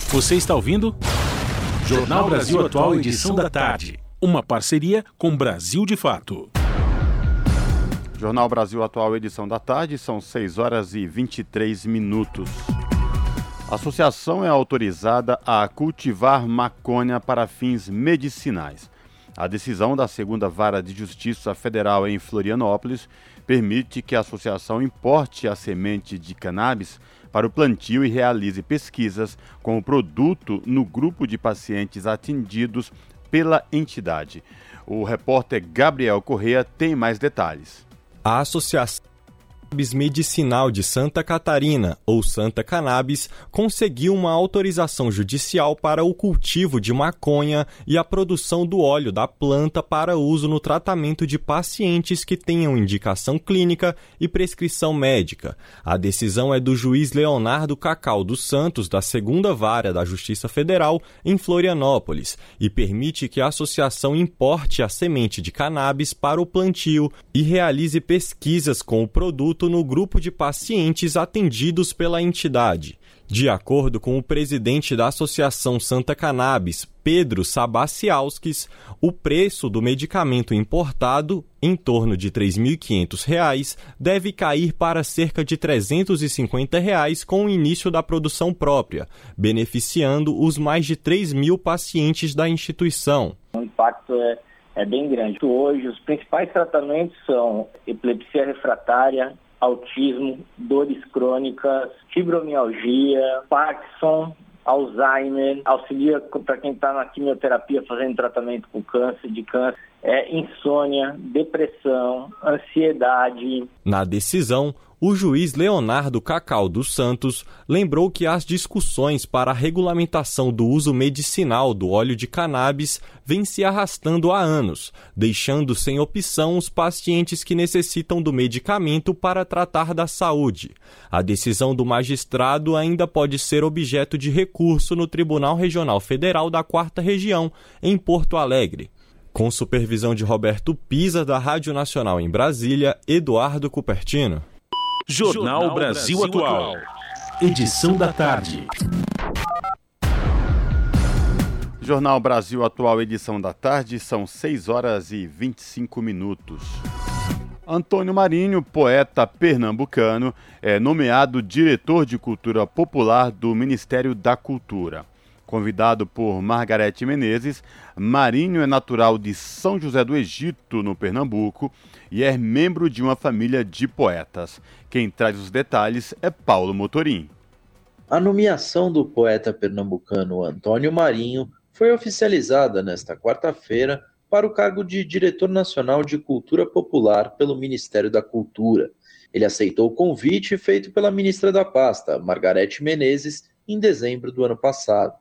Você está ouvindo? Jornal Brasil Atual, edição da tarde. Uma parceria com Brasil de Fato. Jornal Brasil Atual, edição da tarde, são 6 horas e 23 minutos. A associação é autorizada a cultivar maconha para fins medicinais. A decisão da segunda vara de justiça federal em Florianópolis permite que a associação importe a semente de cannabis para o plantio e realize pesquisas com o produto no grupo de pacientes atendidos pela entidade. O repórter Gabriel Correa tem mais detalhes. A associação Cannabis Medicinal de Santa Catarina, ou Santa Cannabis, conseguiu uma autorização judicial para o cultivo de maconha e a produção do óleo da planta para uso no tratamento de pacientes que tenham indicação clínica e prescrição médica. A decisão é do juiz Leonardo Cacau dos Santos, da segunda vara da Justiça Federal, em Florianópolis, e permite que a associação importe a semente de cannabis para o plantio e realize pesquisas com o produto no grupo de pacientes atendidos pela entidade. De acordo com o presidente da Associação Santa Cannabis, Pedro Sabacialskis, o preço do medicamento importado, em torno de R$ 3.500, deve cair para cerca de 350 reais com o início da produção própria, beneficiando os mais de 3 mil pacientes da instituição. O impacto é, é bem grande. Hoje, os principais tratamentos são epilepsia refratária, autismo, dores crônicas, fibromialgia, Parkinson, Alzheimer, auxilia para quem está na quimioterapia fazendo tratamento com câncer, de câncer, é insônia, depressão, ansiedade. Na decisão, o juiz Leonardo Cacau dos Santos lembrou que as discussões para a regulamentação do uso medicinal do óleo de cannabis vêm se arrastando há anos, deixando sem opção os pacientes que necessitam do medicamento para tratar da saúde. A decisão do magistrado ainda pode ser objeto de recurso no Tribunal Regional Federal da Quarta Região, em Porto Alegre. Com supervisão de Roberto Pisa, da Rádio Nacional em Brasília, Eduardo Cupertino. Jornal Brasil Atual. Edição da tarde. Jornal Brasil Atual, edição da tarde, são 6 horas e 25 minutos. Antônio Marinho, poeta pernambucano, é nomeado diretor de cultura popular do Ministério da Cultura. Convidado por Margarete Menezes, Marinho é natural de São José do Egito, no Pernambuco, e é membro de uma família de poetas. Quem traz os detalhes é Paulo Motorim. A nomeação do poeta pernambucano Antônio Marinho foi oficializada nesta quarta-feira para o cargo de diretor nacional de cultura popular pelo Ministério da Cultura. Ele aceitou o convite feito pela ministra da pasta, Margarete Menezes, em dezembro do ano passado.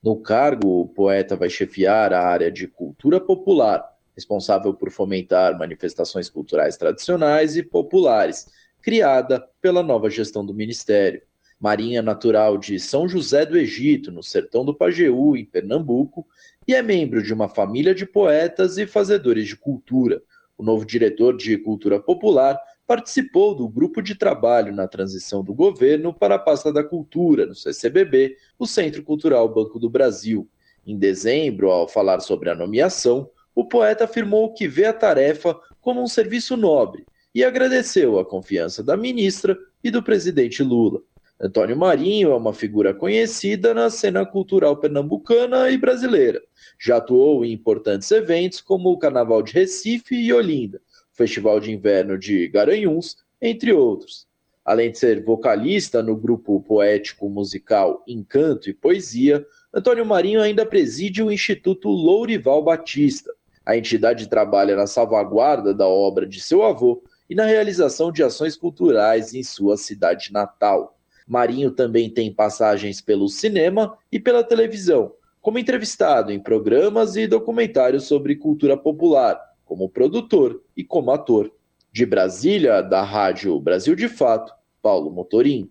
No cargo, o poeta vai chefiar a área de cultura popular, responsável por fomentar manifestações culturais tradicionais e populares, criada pela nova gestão do Ministério. Marinha natural de São José do Egito, no sertão do Pajeú, em Pernambuco, e é membro de uma família de poetas e fazedores de cultura. O novo diretor de Cultura Popular participou do grupo de trabalho na transição do governo para a pasta da cultura, no CCBB, o Centro Cultural Banco do Brasil. Em dezembro, ao falar sobre a nomeação, o poeta afirmou que vê a tarefa como um serviço nobre e agradeceu a confiança da ministra e do presidente Lula. Antônio Marinho é uma figura conhecida na cena cultural pernambucana e brasileira. Já atuou em importantes eventos como o Carnaval de Recife e Olinda, Festival de Inverno de Garanhuns, entre outros. Além de ser vocalista no grupo poético musical Encanto e Poesia, Antônio Marinho ainda preside o Instituto Lourival Batista. A entidade trabalha na salvaguarda da obra de seu avô e na realização de ações culturais em sua cidade natal. Marinho também tem passagens pelo cinema e pela televisão, como entrevistado em programas e documentários sobre cultura popular, como produtor e como ator. De Brasília, da Rádio Brasil de Fato, Paulo Motorim.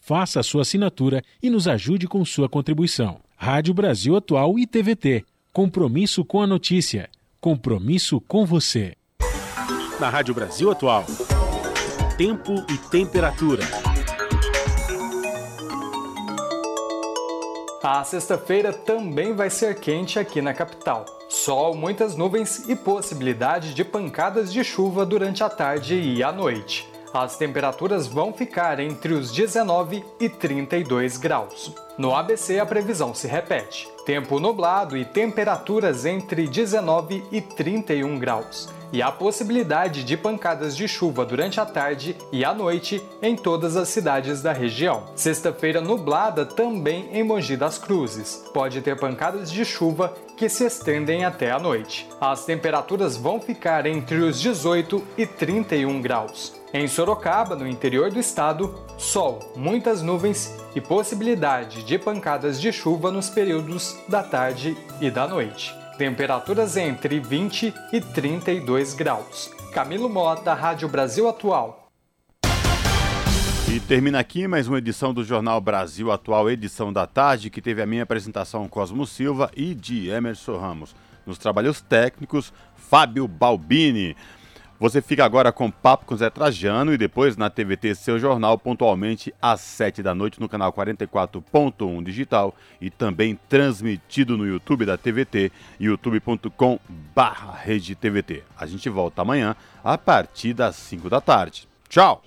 faça a sua assinatura e nos ajude com sua contribuição. Rádio Brasil Atual e TVT. Compromisso com a notícia. Compromisso com você. Na Rádio Brasil Atual. Tempo e temperatura. A sexta-feira também vai ser quente aqui na capital. Sol, muitas nuvens e possibilidade de pancadas de chuva durante a tarde e a noite. As temperaturas vão ficar entre os 19 e 32 graus. No ABC, a previsão se repete: tempo nublado e temperaturas entre 19 e 31 graus. E a possibilidade de pancadas de chuva durante a tarde e a noite em todas as cidades da região. Sexta-feira nublada também em Mogi das Cruzes. Pode ter pancadas de chuva que se estendem até a noite. As temperaturas vão ficar entre os 18 e 31 graus. Em Sorocaba, no interior do estado, sol, muitas nuvens e possibilidade de pancadas de chuva nos períodos da tarde e da noite. Temperaturas entre 20 e 32 graus. Camilo Mota, Rádio Brasil Atual. E termina aqui mais uma edição do Jornal Brasil Atual, edição da tarde, que teve a minha apresentação Cosmo Silva e de Emerson Ramos. Nos trabalhos técnicos, Fábio Balbini. Você fica agora com Papo com Zé Trajano e depois na TVT Seu Jornal, pontualmente às 7 da noite no canal 44.1 digital e também transmitido no YouTube da TVT, youtube.com barra A gente volta amanhã a partir das 5 da tarde. Tchau!